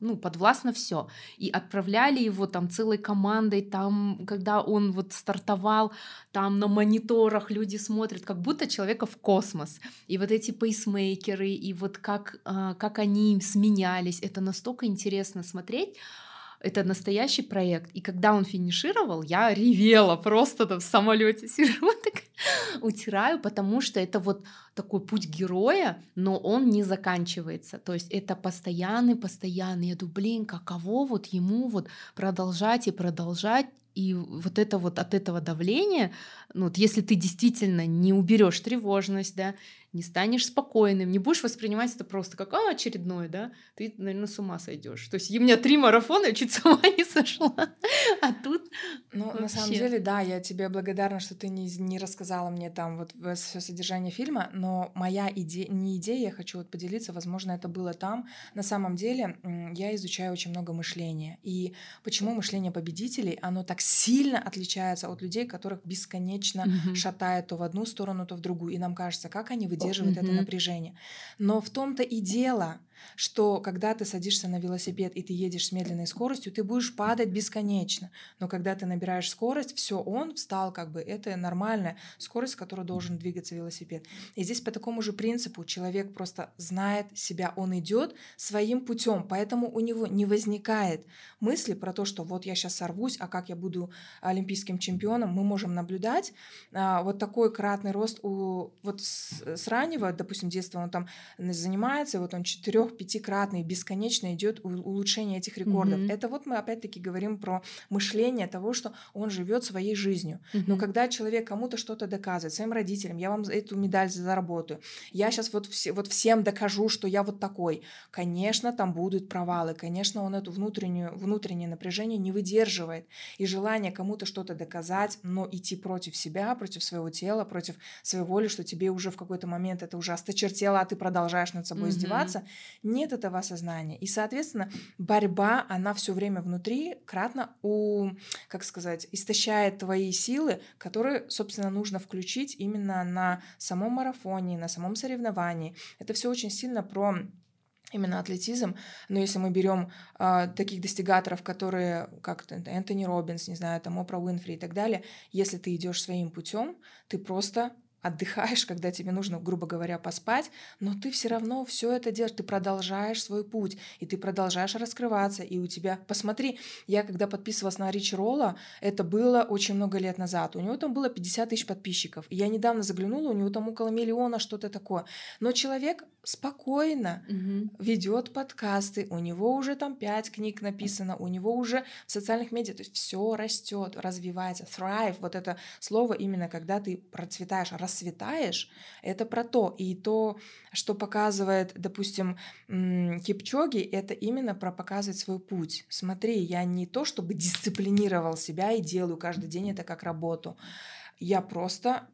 ну, подвластно все. И отправляли его там целой командой, там, когда он вот стартовал, там на мониторах люди смотрят, как будто человека в космос. И вот эти пейсмейкеры, и вот как, а, как они сменялись, это настолько интересно смотреть. Это настоящий проект. И когда он финишировал, я ревела просто там в самолете сижу, так утираю, потому что это вот такой путь героя, но он не заканчивается. То есть это постоянный, постоянный. Я думаю, блин, каково вот ему вот продолжать и продолжать и вот это вот от этого давления, ну вот если ты действительно не уберешь тревожность, да, не станешь спокойным, не будешь воспринимать это просто как а, очередное, да, ты, наверное, с ума сойдешь. То есть у меня три марафона, я чуть с ума не сошла. А тут
Ну, вообще... на самом деле, да, я тебе благодарна, что ты не, не рассказала мне там вот все содержание фильма, но моя идея, не идея, я хочу вот поделиться, возможно, это было там. На самом деле, я изучаю очень много мышления. И почему мышление победителей, оно так сильно отличается от людей, которых бесконечно mm-hmm. шатает то в одну сторону, то в другую. И нам кажется, как они выдерживают mm-hmm. это напряжение. Но в том-то и дело, что когда ты садишься на велосипед и ты едешь с медленной скоростью, ты будешь падать бесконечно. Но когда ты набираешь скорость, все, он встал, как бы это нормальная скорость, с которой должен двигаться велосипед. И здесь по такому же принципу человек просто знает себя, он идет своим путем, поэтому у него не возникает мысли про то, что вот я сейчас сорвусь, а как я буду олимпийским чемпионом, мы можем наблюдать а, вот такой кратный рост у вот с, с раннего, допустим, детства он там занимается, вот он четырех четырех-пятикратный, бесконечно идет улучшение этих рекордов. Mm-hmm. Это вот мы опять-таки говорим про мышление того, что он живет своей жизнью. Mm-hmm. Но когда человек кому-то что-то доказывает, своим родителям, я вам эту медаль заработаю, я сейчас вот, все, вот всем докажу, что я вот такой, конечно, там будут провалы, конечно, он эту внутреннюю, внутреннее напряжение не выдерживает. И желание кому-то что-то доказать, но идти против себя, против своего тела, против своей воли, что тебе уже в какой-то момент это уже осточертело, а ты продолжаешь над собой mm-hmm. издеваться, нет этого осознания. И, соответственно, борьба, она все время внутри кратно у, как сказать, истощает твои силы, которые, собственно, нужно включить именно на самом марафоне, на самом соревновании. Это все очень сильно про именно атлетизм. Но если мы берем э, таких достигаторов, которые, как Энтони Робинс, не знаю, там Опра Уинфри и так далее, если ты идешь своим путем, ты просто отдыхаешь, когда тебе нужно, грубо говоря, поспать, но ты все равно все это делаешь, ты продолжаешь свой путь, и ты продолжаешь раскрываться, и у тебя... Посмотри, я когда подписывалась на Ричи Ролла, это было очень много лет назад, у него там было 50 тысяч подписчиков, и я недавно заглянула, у него там около миллиона, что-то такое, но человек спокойно угу. ведет подкасты, у него уже там 5 книг написано, у него уже в социальных медиа, то есть все растет, развивается, thrive, вот это слово именно когда ты процветаешь, расцветаешь, это про то. И то, что показывает, допустим, Кипчоги, это именно про показывать свой путь. Смотри, я не то, чтобы дисциплинировал себя и делаю каждый день это как работу. Я просто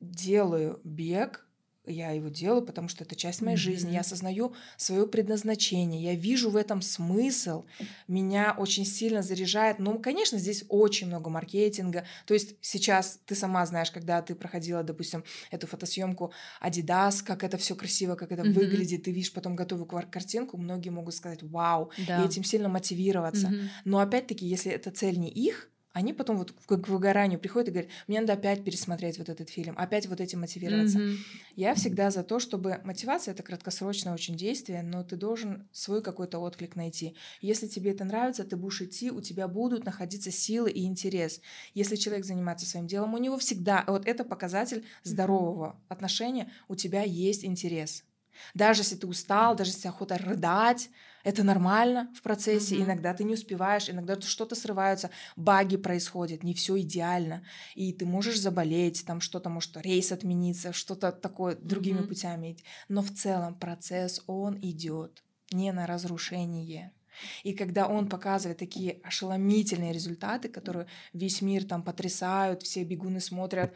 делаю бег, я его делаю, потому что это часть моей mm-hmm. жизни. Я осознаю свое предназначение. Я вижу в этом смысл. Меня очень сильно заряжает. Ну, конечно, здесь очень много маркетинга. То есть сейчас ты сама знаешь, когда ты проходила, допустим, эту фотосъемку Adidas, как это все красиво, как это mm-hmm. выглядит, ты видишь потом готовую картинку, многие могут сказать «Вау!» да. и этим сильно мотивироваться. Mm-hmm. Но опять-таки, если эта цель не их, они потом вот к выгоранию приходят и говорят, мне надо опять пересмотреть вот этот фильм, опять вот этим мотивироваться. Mm-hmm. Я всегда за то, чтобы мотивация это краткосрочное очень действие, но ты должен свой какой-то отклик найти. Если тебе это нравится, ты будешь идти, у тебя будут находиться силы и интерес. Если человек занимается своим делом, у него всегда, вот это показатель здорового mm-hmm. отношения, у тебя есть интерес. Даже если ты устал, даже если охота рыдать, Это нормально в процессе.
Мгм.
Иногда ты не успеваешь, иногда что-то срывается, баги происходят, не все идеально. И ты можешь заболеть, там что-то может рейс отмениться, что-то такое другими
Мгм.
путями. идти. Но в целом процесс, он идет не на разрушение. И когда он показывает такие ошеломительные результаты, которые весь мир там потрясают, все бегуны смотрят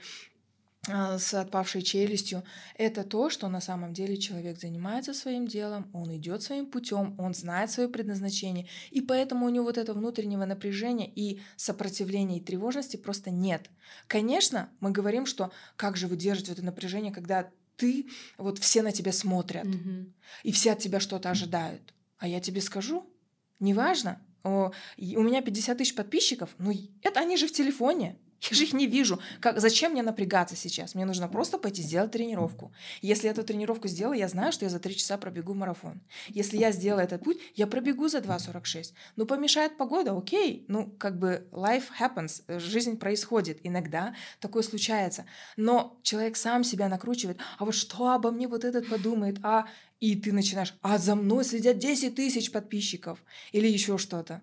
с отпавшей челюстью, это то, что на самом деле человек занимается своим делом, он идет своим путем, он знает свое предназначение, и поэтому у него вот этого внутреннего напряжения и сопротивления и тревожности просто нет. Конечно, мы говорим, что как же выдерживать это напряжение, когда ты, вот все на тебя смотрят,
Мгм.
и все от тебя что-то ожидают. А я тебе скажу, неважно, у меня 50 тысяч подписчиков, ну это они же в телефоне. Я же их не вижу. Как, зачем мне напрягаться сейчас? Мне нужно просто пойти сделать тренировку. Если эту тренировку сделаю, я знаю, что я за 3 часа пробегу марафон. Если я сделаю этот путь, я пробегу за 2.46. Ну, помешает погода, окей. Ну, как бы life happens, жизнь происходит. Иногда такое случается. Но человек сам себя накручивает. А вот что обо мне вот этот подумает? А и ты начинаешь, а за мной следят 10 тысяч подписчиков или еще что-то.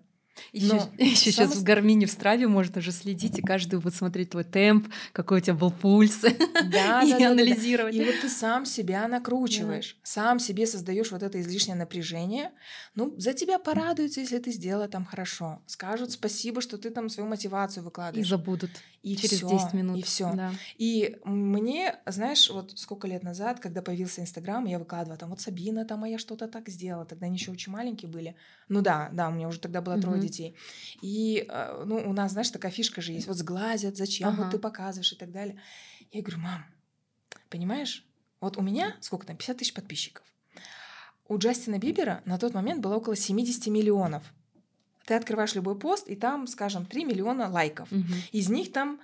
Еще,
Но
еще сейчас в Гармине в Страве можно же следить и каждый вот смотреть твой темп, какой у тебя был пульс,
Да,
и
да, да, да, да.
анализировать.
И вот ты сам себя накручиваешь, сам себе создаешь вот это излишнее напряжение. Ну, за тебя порадуются, если ты сделала там хорошо. Скажут спасибо, что ты там свою мотивацию
И
выкладываешь.
забудут
И
через
всё,
10 минут.
И все.
Да.
И мне, знаешь, вот сколько лет назад, когда появился Инстаграм, я выкладывала там, вот Сабина, там, а я что-то так сделала. Тогда они еще очень маленькие были. Ну да, да, у меня уже тогда было трое. Детей. И, э, ну, у нас, знаешь, такая фишка же есть. Вот сглазят, зачем
Ага.
вот ты показываешь и так далее. Я говорю, мам, понимаешь, вот у меня, сколько там, 50 тысяч подписчиков. У Джастина Бибера на тот момент было около 70 миллионов. Ты открываешь любой пост, и там, скажем, 3 миллиона лайков.
Мгм.
Из них там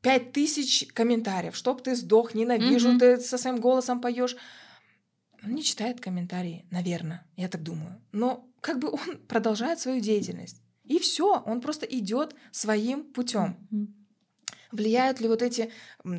пять тысяч комментариев. Чтоб ты сдох, ненавижу,
Мгм.
ты со своим голосом поешь. Он не читает комментарии, наверное, я так думаю. Но как бы он продолжает свою деятельность. И все, он просто идет своим путем. Влияют ли вот эти,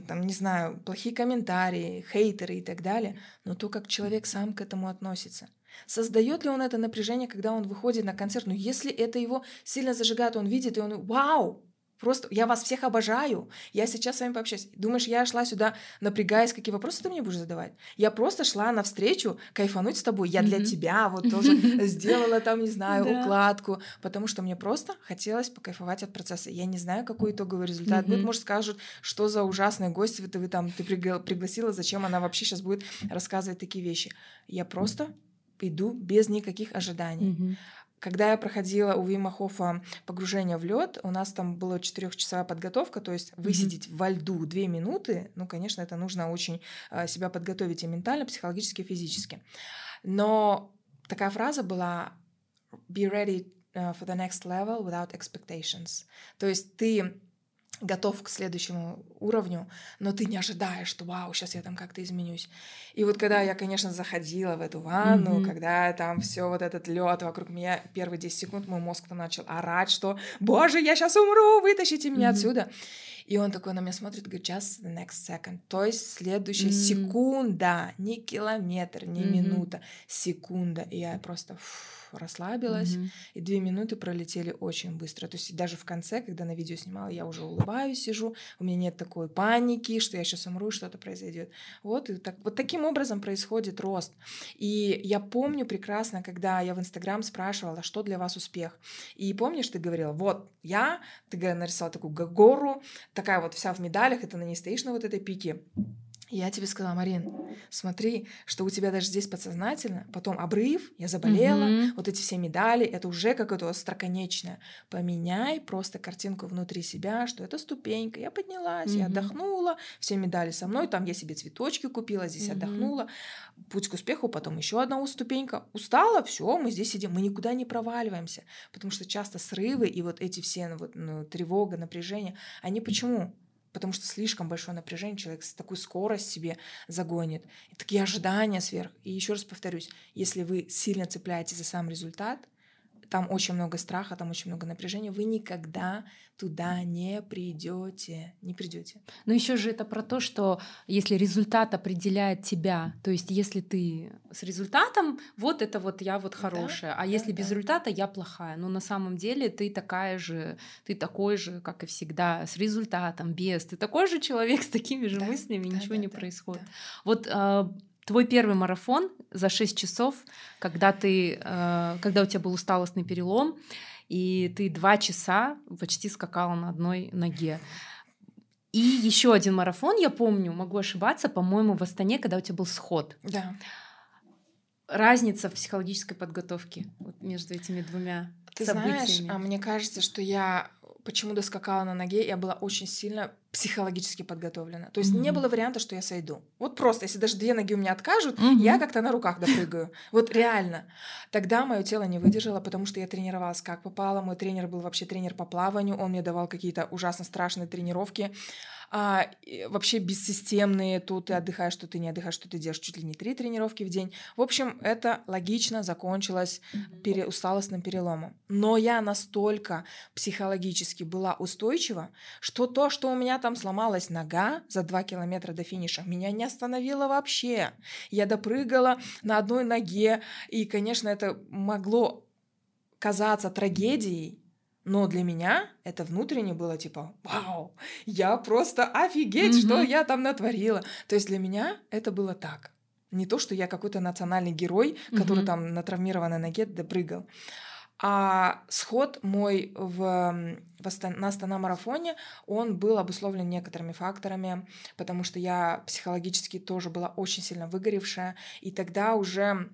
там, не знаю, плохие комментарии, хейтеры и так далее, но то, как человек сам к этому относится. Создает ли он это напряжение, когда он выходит на концерт? Ну, если это его сильно зажигает, он видит, и он, вау, просто я вас всех обожаю, я сейчас с вами пообщаюсь. Думаешь, я шла сюда, напрягаясь, какие вопросы ты мне будешь задавать? Я просто шла навстречу, кайфануть с тобой, я для
Мгм.
тебя вот тоже сделала там, не знаю, укладку, потому что мне просто хотелось покайфовать от процесса. Я не знаю, какой итоговый результат будет. Может, скажут, что за ужасный гость вы там ты пригла- пригласила, зачем она вообще сейчас будет рассказывать такие вещи. Я просто иду без никаких ожиданий. Когда я проходила у Вима Хофа погружение в лед, у нас там была четырехчасовая подготовка, то есть высидеть во льду две минуты, ну, конечно, это нужно очень э, себя подготовить и ментально, психологически, и физически. Но такая фраза была «be ready uh, for the next level without expectations». То есть ты готов к следующему уровню, но ты не ожидаешь, что вау, сейчас я там как-то изменюсь. И вот когда я, конечно, заходила в эту ванну,
Мгм.
когда там все вот этот лед вокруг меня, первые 10 секунд мой мозг там начал орать, что «Боже, я сейчас умру, вытащите меня
Мгм.
отсюда!» И он такой на меня смотрит говорит «Just the next second». То есть следующая
М.
секунда, не километр, не
Мгм.
минута, секунда. И я просто фу, расслабилась.
Мгм.
И две минуты пролетели очень быстро. То есть даже в конце, когда на видео снимала, я уже улыбаюсь, сижу, у меня нет такой паники, что я сейчас умру, и что-то произойдет. Вот, и так, вот таким образом происходит рост. И я помню прекрасно, когда я в Инстаграм спрашивала, что для вас успех. И помнишь, ты говорила, вот я, ты нарисовала такую гору, такая вот вся в медалях, это на ней стоишь на вот этой пике. Я тебе сказала, Марин, смотри, что у тебя даже здесь подсознательно, потом обрыв, я заболела,
Мгм.
вот эти все медали, это уже какое-то остроконечное. Поменяй просто картинку внутри себя, что это ступенька. Я поднялась, я
Мгм.
отдохнула, все медали со мной, там я себе цветочки купила, здесь
Мгм.
отдохнула. Путь к успеху, потом еще одна ступенька. Устала, все, мы здесь сидим, мы никуда не проваливаемся, потому что часто срывы и вот эти все ну, вот, ну, тревога, напряжение, они почему? Потому что слишком большое напряжение человек с такой скорость себе загонит. И такие ожидания сверх. И еще раз повторюсь, если вы сильно цепляетесь за сам результат, там очень много страха, там очень много напряжения, вы никогда туда не придете, не придете.
Но еще же это про то, что если результат определяет тебя, то есть если ты с результатом, вот это вот я вот хорошая, да, а если да, без да. результата я плохая. Но на самом деле ты такая же, ты такой же, как и всегда, с результатом, без, ты такой же человек с такими же да, мыслями, да, ничего да, не да, происходит. Да. Вот а, твой первый марафон за 6 часов, когда ты, э, когда у тебя был усталостный перелом, и ты два часа почти скакала на одной ноге. И еще один марафон, я помню, могу ошибаться, по-моему, в Астане, когда у тебя был сход.
Да.
Разница в психологической подготовке вот между этими двумя
Ты
событиями.
знаешь, а мне кажется, что я почему доскакала на ноге, я была очень сильно психологически подготовлена. То есть mm-hmm. не было варианта, что я сойду. Вот просто, если даже две ноги у меня откажут, mm-hmm. я как-то на руках допрыгаю. Вот реально. Тогда мое тело не выдержало, потому что я тренировалась как попало. Мой тренер был вообще тренер по плаванию, он мне давал какие-то ужасно страшные тренировки а, вообще бессистемные, то ты отдыхаешь, что ты не отдыхаешь, что ты делаешь чуть ли не три тренировки в день. В общем, это логично закончилось пере, усталостным переломом. Но я настолько психологически была устойчива, что то, что у меня там сломалась нога за два километра до финиша, меня не остановило вообще. Я допрыгала на одной ноге, и, конечно, это могло казаться трагедией, но для меня это внутренне было типа, вау, я просто офигеть, mm-hmm. что я там натворила. То есть для меня это было так. Не то, что я какой-то национальный герой, который mm-hmm. там на травмированной ноге допрыгал. А сход мой в, в Астан, на Астана-марафоне, он был обусловлен некоторыми факторами, потому что я психологически тоже была очень сильно выгоревшая, и тогда уже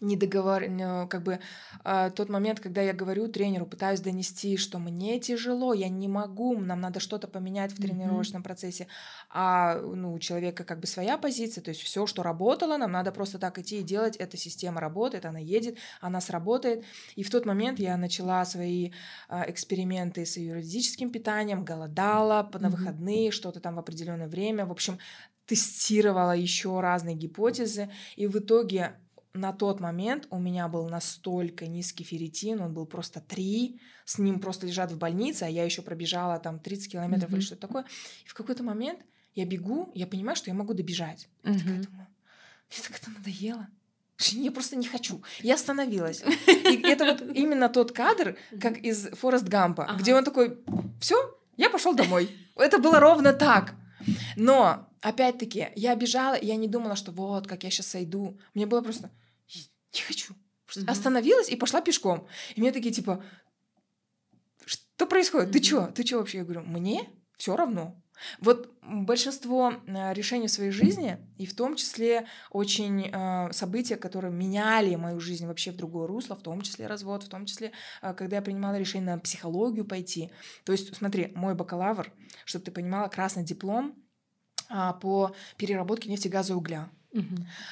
недоговор... как бы э, тот момент, когда я говорю тренеру, пытаюсь донести, что мне тяжело, я не могу, нам надо что-то поменять в тренировочном mm-hmm. процессе, а ну, у человека как бы своя позиция, то есть все, что работало, нам надо просто так идти и делать, эта система работает, она едет, она сработает, и в тот момент я начала свои э, эксперименты с юридическим питанием, голодала на mm-hmm. выходные, что-то там в определенное время, в общем, тестировала еще разные гипотезы, и в итоге на тот момент у меня был настолько низкий ферритин, он был просто 3, с ним просто лежат в больнице, а я еще пробежала там 30 километров mm-hmm. или что-то такое. И в какой-то момент я бегу, я понимаю, что я могу добежать. Mm-hmm. Я такая думаю, мне так это надоело. Я просто не хочу. Я остановилась. И это вот именно тот кадр, как из Форест Гампа, ага. где он такой, все, я пошел домой. Это было ровно так. Но, опять-таки, я бежала, я не думала, что вот, как я сейчас сойду. Мне было просто, не хочу. Угу. Остановилась и пошла пешком. И мне такие типа, что происходит? Ты чё? Ты чё вообще? Я говорю, мне все равно. Вот большинство э, решений в своей жизни, и в том числе очень э, события, которые меняли мою жизнь вообще в другое русло, в том числе развод, в том числе, э, когда я принимала решение на психологию пойти. То есть, смотри, мой бакалавр, чтобы ты понимала, красный диплом э, по переработке нефтегаза и угля.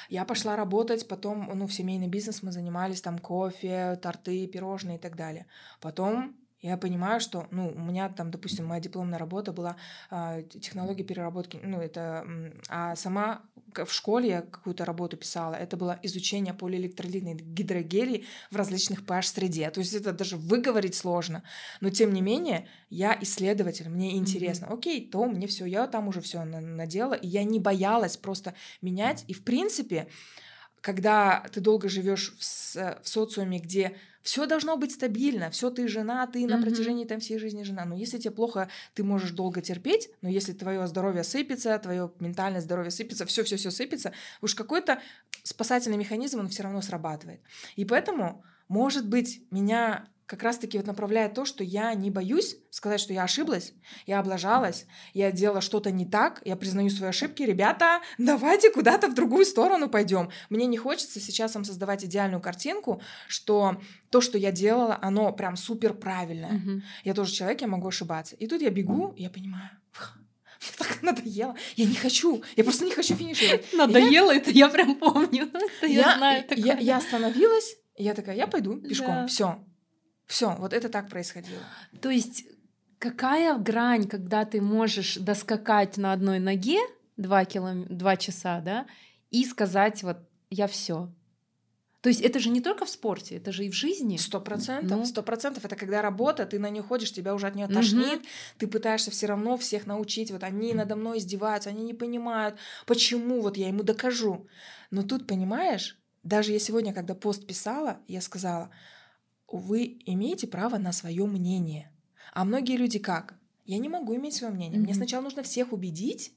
Я пошла работать, потом, ну, в семейный бизнес мы занимались, там, кофе, торты, пирожные и так далее. Потом я понимаю, что, ну, у меня там, допустим, моя дипломная работа была э, технология переработки, ну, это, а сама в школе я какую-то работу писала, это было изучение полиэлектролитной гидрогелей в различных pH-среде. То есть это даже выговорить сложно. Но, тем не менее, я исследователь, мне интересно. Mm-hmm. Окей, то мне все, я там уже все надела, и я не боялась просто менять. И, в принципе, когда ты долго живешь в, в социуме, где все должно быть стабильно, все ты жена, ты на протяжении там всей жизни жена. Но если тебе плохо, ты можешь долго терпеть, но если твое здоровье сыпется, твое ментальное здоровье сыпется, все, все, все сыпется, уж какой-то спасательный механизм он все равно срабатывает. И поэтому, может быть, меня как раз-таки вот направляет то, что я не боюсь сказать, что я ошиблась, я облажалась, я делала что-то не так, я признаю свои ошибки. Ребята, давайте куда-то в другую сторону пойдем. Мне не хочется сейчас вам создавать идеальную картинку, что то, что я делала, оно прям супер правильное. Mm-hmm. Я тоже человек, я могу ошибаться. И тут я бегу, я понимаю, так надоело. Я не хочу. Я просто не хочу финишировать.
Надоело, я... это я прям помню.
Это я, я знаю такое. Я, я остановилась, я такая, я пойду пешком. Да. Все. Все, вот это так происходило.
То есть какая грань, когда ты можешь доскакать на одной ноге два, килом... два часа, да, и сказать вот я все. То есть это же не только в спорте, это же и в жизни.
Сто процентов. Ну. Сто процентов. Это когда работа, ты на нее ходишь, тебя уже от нее тошнит, угу. ты пытаешься все равно всех научить. Вот они надо мной издеваются, они не понимают, почему вот я ему докажу. Но тут, понимаешь, даже я сегодня, когда пост писала, я сказала, вы имеете право на свое мнение. А многие люди как? Я не могу иметь свое мнение. Mm-hmm. Мне сначала нужно всех убедить,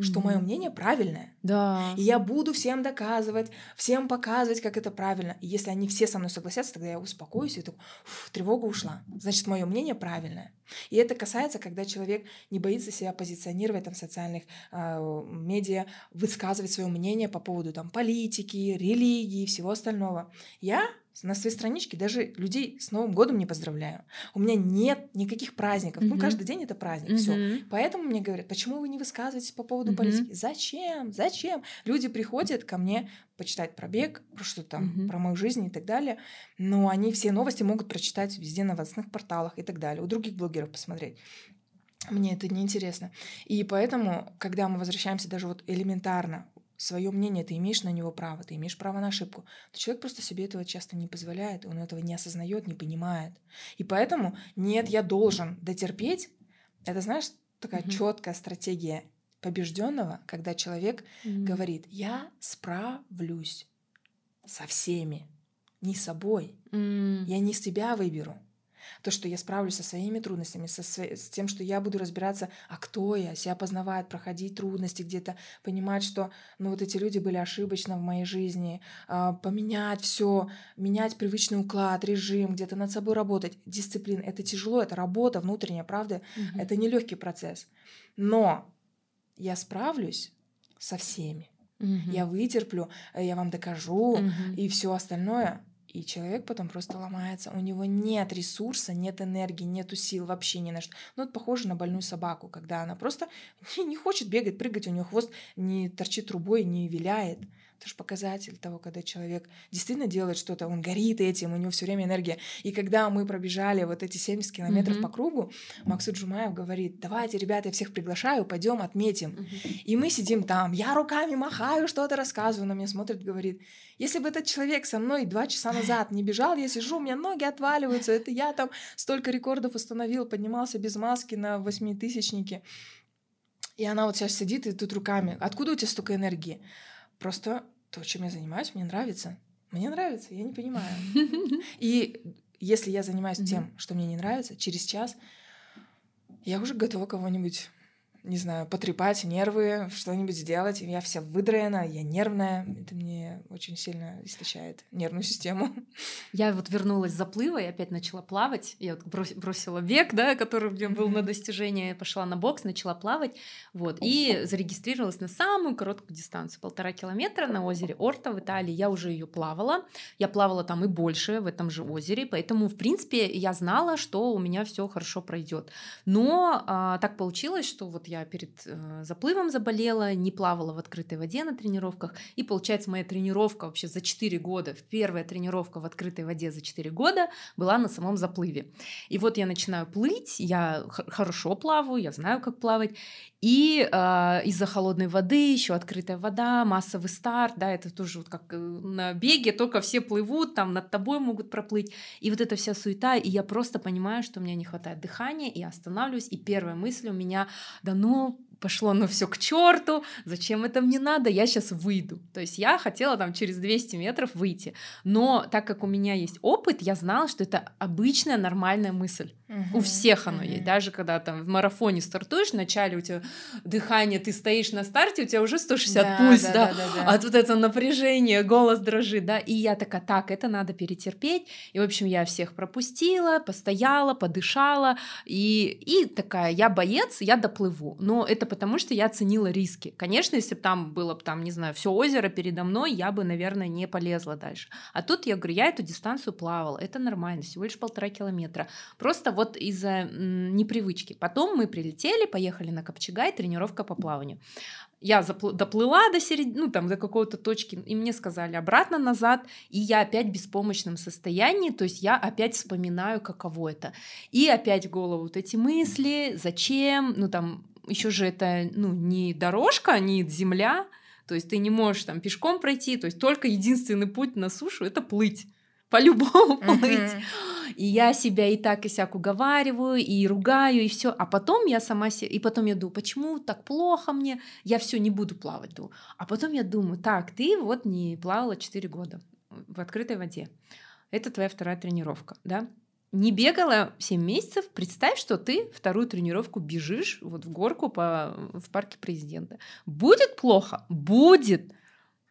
что мое мнение правильное.
Да.
И я буду всем доказывать, всем показывать, как это правильно. И если они все со мной согласятся, тогда я успокоюсь и так, тревога ушла. Значит, мое мнение правильное. И это касается, когда человек не боится себя позиционировать там, в социальных э, медиа, высказывать свое мнение по поводу там, политики, религии и всего остального. Я на своей страничке даже людей с Новым годом не поздравляю. У меня нет никаких праздников. Mm-hmm. Ну, каждый день это праздник. Mm-hmm. Все. Поэтому мне говорят, почему вы не высказываетесь по поводу mm-hmm. политики? Зачем? Зачем? Люди приходят ко мне почитать про бег, про что там, mm-hmm. про мою жизнь и так далее. Но они все новости могут прочитать везде на новостных порталах и так далее. У других блогеров посмотреть. Мне это не интересно. И поэтому, когда мы возвращаемся даже вот элементарно свое мнение, ты имеешь на него право, ты имеешь право на ошибку. Но человек просто себе этого часто не позволяет, он этого не осознает, не понимает. И поэтому нет, я должен дотерпеть. Это, знаешь, такая mm-hmm. четкая стратегия побежденного, когда человек mm-hmm. говорит: Я справлюсь со всеми, не собой. Mm-hmm. Я не себя выберу то, что я справлюсь со своими трудностями, со, с тем, что я буду разбираться, а кто я, себя познавать, проходить трудности где-то, понимать, что ну вот эти люди были ошибочно в моей жизни, э, поменять все, менять привычный уклад, режим, где-то над собой работать, дисциплина. Это тяжело, это работа внутренняя, правда? Угу. Это нелегкий процесс. Но я справлюсь со всеми. Угу. Я вытерплю, я вам докажу угу. и все остальное и человек потом просто ломается. У него нет ресурса, нет энергии, нету сил вообще ни на что. Ну, это похоже на больную собаку, когда она просто не, не хочет бегать, прыгать, у нее хвост не торчит трубой, не виляет. Это же показатель того, когда человек действительно делает что-то, он горит этим, у него все время энергия. И когда мы пробежали вот эти 70 километров mm-hmm. по кругу, Максут Джумаев говорит, давайте, ребята, я всех приглашаю, пойдем отметим. Mm-hmm. И мы сидим там, я руками махаю, что-то рассказываю, на меня смотрит, говорит, если бы этот человек со мной два часа назад не бежал, я сижу, у меня ноги отваливаются, это я там столько рекордов установил, поднимался без маски на восьмитысячнике. И она вот сейчас сидит и тут руками. Откуда у тебя столько энергии? Просто то, чем я занимаюсь, мне нравится. Мне нравится, я не понимаю. И если я занимаюсь тем, что мне не нравится, через час я уже готова кого-нибудь не знаю, потрепать нервы, что-нибудь сделать. Я вся выдраена, я нервная. Это мне очень сильно истощает нервную систему.
Я вот вернулась с заплыва и опять начала плавать. Я вот бросила бег, да, который у меня был на достижение, пошла на бокс, начала плавать. Вот, и зарегистрировалась на самую короткую дистанцию, полтора километра на озере Орта в Италии. Я уже ее плавала. Я плавала там и больше в этом же озере, поэтому, в принципе, я знала, что у меня все хорошо пройдет. Но а, так получилось, что вот я перед э, заплывом заболела, не плавала в открытой воде на тренировках. И получается, моя тренировка вообще за 4 года, первая тренировка в открытой воде за 4 года была на самом заплыве. И вот я начинаю плыть, я хорошо плаваю, я знаю, как плавать. И э, из-за холодной воды, еще открытая вода, массовый старт, да, это тоже вот как э, на беге, только все плывут, там над тобой могут проплыть. И вот эта вся суета, и я просто понимаю, что у меня не хватает дыхания, и останавливаюсь, и первая мысль у меня, да ну, пошло ну все к черту, зачем это мне надо, я сейчас выйду. То есть я хотела там через 200 метров выйти, но так как у меня есть опыт, я знала, что это обычная нормальная мысль. Угу, у всех оно угу. есть. Даже когда там в марафоне стартуешь, вначале у тебя дыхание, ты стоишь на старте, у тебя уже 160 да, пульс, да, да, да, да, да. а тут это напряжение, голос дрожит, да, и я такая, так, это надо перетерпеть, и, в общем, я всех пропустила, постояла, подышала, и, и такая, я боец, я доплыву, но это потому, что я оценила риски. Конечно, если бы там было бы, там, не знаю, все озеро передо мной, я бы, наверное, не полезла дальше. А тут я говорю, я эту дистанцию плавала, это нормально, всего лишь полтора километра. Просто вот из-за непривычки. Потом мы прилетели, поехали на Копчегай, тренировка по плаванию. Я запл- доплыла до середины, ну там до какой-то точки, и мне сказали обратно назад, и я опять в беспомощном состоянии, то есть я опять вспоминаю, каково это. И опять в голову вот эти мысли, зачем, ну там еще же это ну, не дорожка, не земля, То есть ты не можешь там пешком пройти, то есть только единственный путь на сушу это плыть. По-любому плыть. И я себя и так и сяк уговариваю, и ругаю, и все. А потом я сама себе, и потом я думаю, почему так плохо мне? Я все не буду плавать. Думаю. А потом я думаю, так, ты вот не плавала 4 года в открытой воде. Это твоя вторая тренировка, да? Не бегала 7 месяцев, представь, что ты вторую тренировку бежишь вот в горку по, в парке президента. Будет плохо? Будет.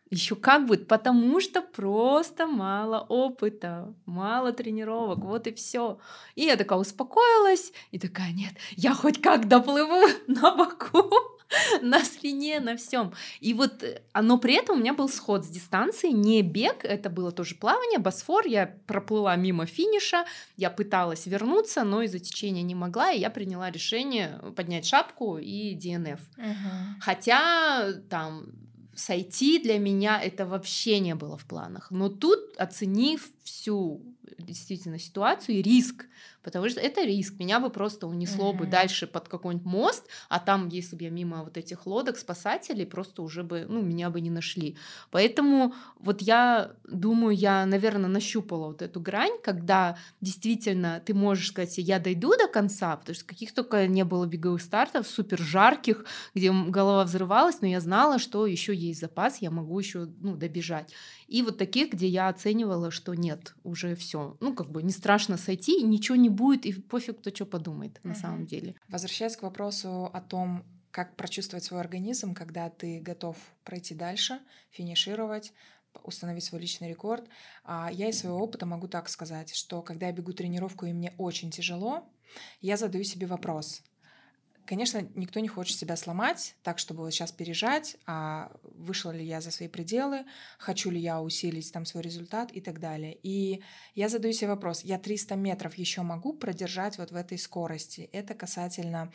Еще как будет, потому что просто мало опыта, мало тренировок, вот и все. И я такая успокоилась, и такая, нет, я хоть как доплыву на боку. на спине, на всем. И вот, э, но при этом у меня был сход с дистанции, не бег, это было тоже плавание, Босфор, я проплыла мимо финиша, я пыталась вернуться, но из-за течения не могла, и я приняла решение поднять шапку и ДНФ. Угу. Хотя там сойти для меня это вообще не было в планах. Но тут, оценив всю действительно ситуацию и риск, потому что это риск. Меня бы просто унесло mm-hmm. бы дальше под какой-нибудь мост, а там, если бы я мимо вот этих лодок спасателей, просто уже бы, ну, меня бы не нашли. Поэтому вот я думаю, я, наверное, нащупала вот эту грань, когда действительно ты можешь сказать, я дойду до конца, потому что каких только не было беговых стартов, супер жарких, где голова взрывалась, но я знала, что еще есть запас, я могу еще ну, добежать. И вот таких, где я оценивала, что нет, уже все, ну как бы не страшно сойти, ничего не будет, и пофиг, кто что подумает на самом деле.
Возвращаясь к вопросу о том, как прочувствовать свой организм, когда ты готов пройти дальше, финишировать, установить свой личный рекорд. А я из своего опыта могу так сказать, что когда я бегу тренировку и мне очень тяжело, я задаю себе вопрос, Конечно, никто не хочет себя сломать так, чтобы вот сейчас пережать, а вышла ли я за свои пределы, хочу ли я усилить там свой результат и так далее. И я задаю себе вопрос, я 300 метров еще могу продержать вот в этой скорости? Это касательно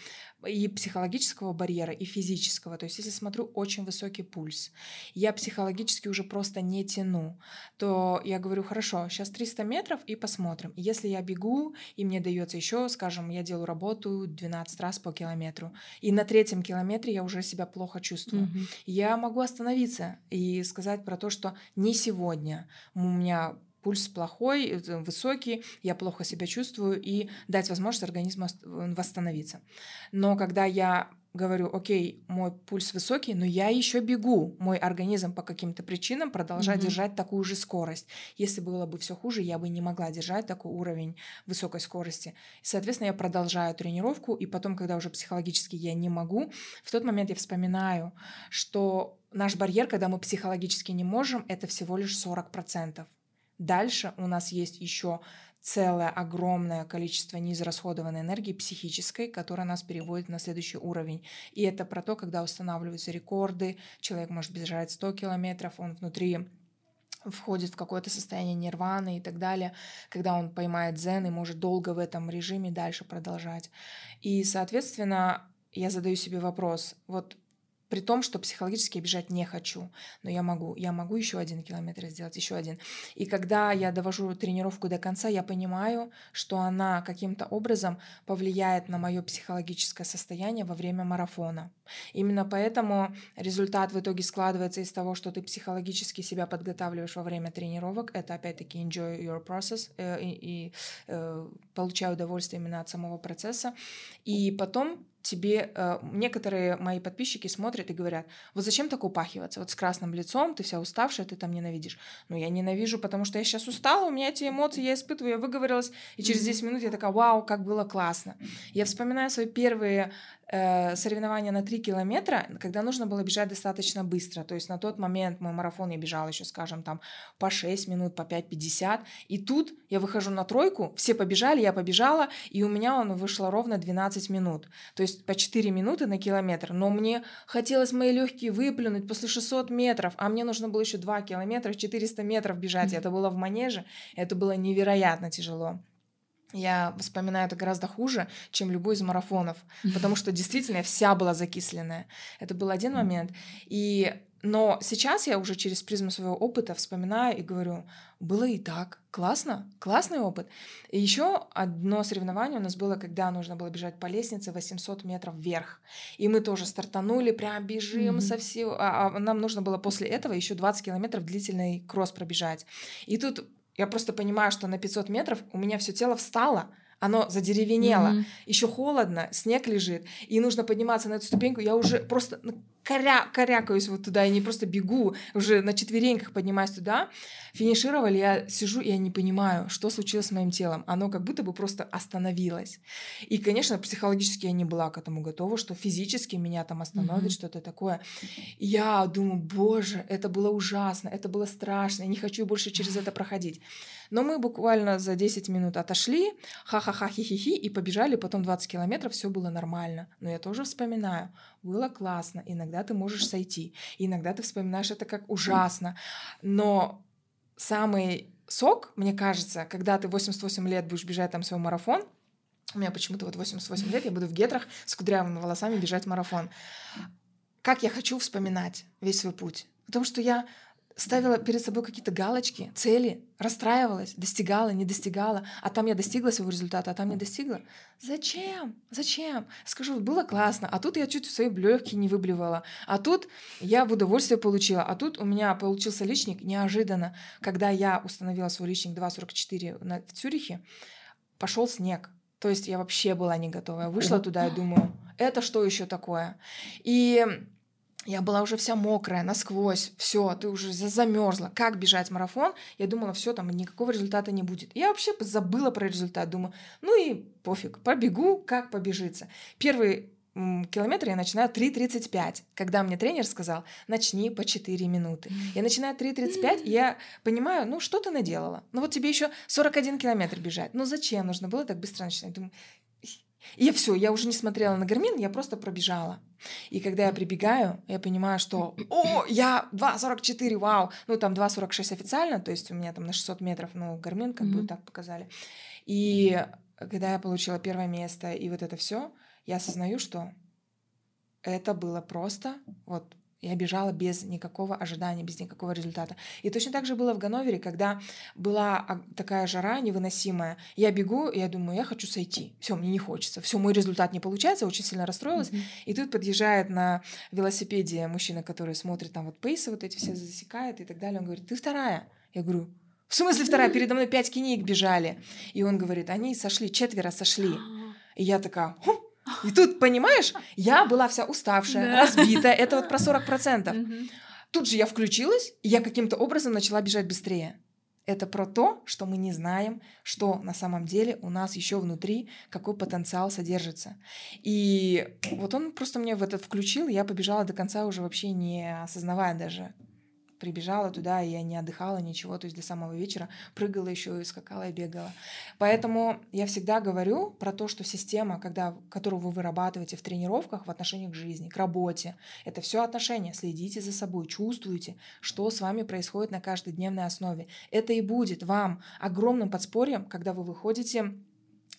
и психологического барьера, и физического. То есть если смотрю очень высокий пульс, я психологически уже просто не тяну, то я говорю, хорошо, сейчас 300 метров и посмотрим. Если я бегу, и мне дается еще, скажем, я делаю работу 12 раз по километру, километру. И на третьем километре я уже себя плохо чувствую. Mm-hmm. Я могу остановиться и сказать про то, что не сегодня у меня пульс плохой, э, высокий, я плохо себя чувствую, и дать возможность организму восстановиться. Но когда я говорю, окей, мой пульс высокий, но я еще бегу. Мой организм по каким-то причинам продолжает mm-hmm. держать такую же скорость. Если было бы все хуже, я бы не могла держать такой уровень высокой скорости. И, соответственно, я продолжаю тренировку, и потом, когда уже психологически я не могу, в тот момент я вспоминаю, что наш барьер, когда мы психологически не можем, это всего лишь 40%. Дальше у нас есть еще целое огромное количество неизрасходованной энергии психической, которая нас переводит на следующий уровень. И это про то, когда устанавливаются рекорды, человек может бежать 100 километров, он внутри входит в какое-то состояние нирваны и так далее, когда он поймает дзен и может долго в этом режиме дальше продолжать. И, соответственно, я задаю себе вопрос, вот при том, что психологически бежать не хочу, но я могу, я могу еще один километр сделать, еще один. И когда я довожу тренировку до конца, я понимаю, что она каким-то образом повлияет на мое психологическое состояние во время марафона. Именно поэтому результат в итоге складывается из того, что ты психологически себя подготавливаешь во время тренировок. Это опять-таки enjoy your process э, и, и э, получаю удовольствие именно от самого процесса. И потом тебе э, некоторые мои подписчики смотрят и говорят, вот зачем так упахиваться, вот с красным лицом, ты вся уставшая, ты там ненавидишь. Ну, я ненавижу, потому что я сейчас устала, у меня эти эмоции, я испытываю, я выговорилась, и через 10 минут я такая, вау, как было классно. Я вспоминаю свои первые э, соревнования на 3 километра, когда нужно было бежать достаточно быстро. То есть на тот момент мой марафон я бежала еще, скажем, там по 6 минут, по 5-50. И тут я выхожу на тройку, все побежали, я побежала, и у меня он вышло ровно 12 минут. То есть по 4 минуты на километр. Но мне хотелось мои легкие выплюнуть после 600 метров, а мне нужно было еще 2 километра, 400 метров бежать. Это было в манеже, это было невероятно тяжело я вспоминаю это гораздо хуже, чем любой из марафонов, потому что действительно я вся была закисленная. Это был один момент. И Но сейчас я уже через призму своего опыта вспоминаю и говорю, было и так, классно, классный опыт. И еще одно соревнование у нас было, когда нужно было бежать по лестнице 800 метров вверх. И мы тоже стартанули, прям бежим mm-hmm. со всего. А, а нам нужно было после этого еще 20 километров длительный кросс пробежать. И тут я просто понимаю, что на 500 метров у меня все тело встало, оно задеревенело, mm-hmm. еще холодно, снег лежит, и нужно подниматься на эту ступеньку. Я уже просто ну, коря, корякаюсь вот туда, я не просто бегу, уже на четвереньках поднимаюсь туда. Финишировали, я сижу, и я не понимаю, что случилось с моим телом. Оно как будто бы просто остановилось. И, конечно, психологически я не была к этому готова, что физически меня там остановит, mm-hmm. что-то такое. И я думаю, боже, это было ужасно, это было страшно, я не хочу больше через это проходить. Но мы буквально за 10 минут отошли, ха-ха-ха, хи-хи-хи, и побежали, потом 20 километров, все было нормально. Но я тоже вспоминаю, было классно, иногда ты можешь сойти, иногда ты вспоминаешь это как ужасно, но самый сок, мне кажется, когда ты 88 лет будешь бежать там свой марафон, у меня почему-то вот 88 лет, я буду в гетрах с кудрявыми волосами бежать марафон. Как я хочу вспоминать весь свой путь. Потому что я ставила перед собой какие-то галочки, цели, расстраивалась, достигала, не достигала, а там я достигла своего результата, а там не достигла. Зачем? Зачем? Скажу, было классно, а тут я чуть свои легкие не выблевала, а тут я в удовольствие получила, а тут у меня получился личник неожиданно. Когда я установила свой личник 2.44 на, в Цюрихе, пошел снег. То есть я вообще была не готова. Я вышла туда и думаю, это что еще такое? И я была уже вся мокрая, насквозь, все, ты уже замерзла. Как бежать марафон? Я думала, все, там никакого результата не будет. Я вообще забыла про результат, думаю, ну и пофиг, побегу, как побежится. Первый километр я начинаю 3.35, когда мне тренер сказал, начни по 4 минуты. Я начинаю 3.35, и я понимаю, ну что ты наделала? Ну вот тебе еще 41 километр бежать. Ну зачем нужно было так быстро начинать? Думаю, и все, я уже не смотрела на гармин, я просто пробежала. И когда я прибегаю, я понимаю, что «О, я 2.44, вау!» Ну, там 2.46 официально, то есть у меня там на 600 метров, ну, гармин как mm-hmm. бы так показали. И когда я получила первое место и вот это все, я осознаю, что это было просто вот я бежала без никакого ожидания, без никакого результата. И точно так же было в Ганновере, когда была такая жара невыносимая. Я бегу, и я думаю, я хочу сойти. Все, мне не хочется. Все, мой результат не получается, очень сильно расстроилась. Mm-hmm. И тут подъезжает на велосипеде мужчина, который смотрит там вот пейсы, вот эти все засекает и так далее. Он говорит, ты вторая. Я говорю, в смысле вторая? Передо мной пять кинеек бежали. И он говорит, они сошли, четверо сошли. И я такая, хм, и тут, понимаешь, я была вся уставшая, разбитая. Это вот про 40%. Тут же я включилась, и я каким-то образом начала бежать быстрее. Это про то, что мы не знаем, что на самом деле у нас еще внутри, какой потенциал содержится. И вот он просто мне в это включил, я побежала до конца уже вообще не осознавая даже, прибежала туда, и я не отдыхала, ничего, то есть до самого вечера прыгала еще и скакала и бегала. Поэтому я всегда говорю про то, что система, когда, которую вы вырабатываете в тренировках в отношении к жизни, к работе, это все отношения. Следите за собой, чувствуйте, что с вами происходит на каждодневной основе. Это и будет вам огромным подспорьем, когда вы выходите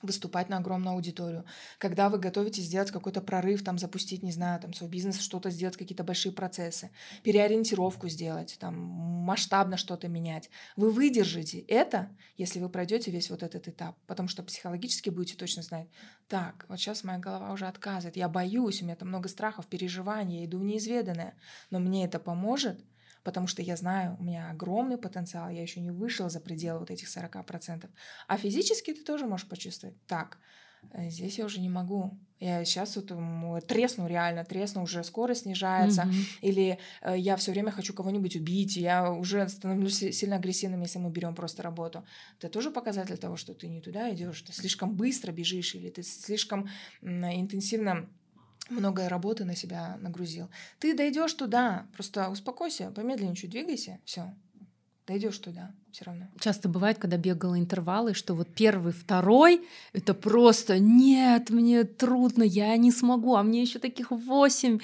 выступать на огромную аудиторию. Когда вы готовитесь сделать какой-то прорыв, там, запустить, не знаю, там, свой бизнес, что-то сделать, какие-то большие процессы, переориентировку сделать, там, масштабно что-то менять, вы выдержите это, если вы пройдете весь вот этот этап, потому что психологически будете точно знать, так, вот сейчас моя голова уже отказывает, я боюсь, у меня там много страхов, переживаний, я иду в неизведанное, но мне это поможет, потому что я знаю, у меня огромный потенциал, я еще не вышла за пределы вот этих 40%. А физически ты тоже можешь почувствовать, так, э, здесь я уже не могу. Я сейчас вот тресну реально, тресну, уже скорость снижается, mm-hmm. или э, я все время хочу кого-нибудь убить, я уже становлюсь сильно агрессивным, если мы берем просто работу. Это тоже показатель того, что ты не туда идешь, ты слишком быстро бежишь, или ты слишком интенсивно многое работы на себя нагрузил. Ты дойдешь туда, просто успокойся, помедленнее чуть двигайся, все, дойдешь туда все равно.
Часто бывает, когда бегала интервалы, что вот первый, второй, это просто нет, мне трудно, я не смогу, а мне еще таких восемь.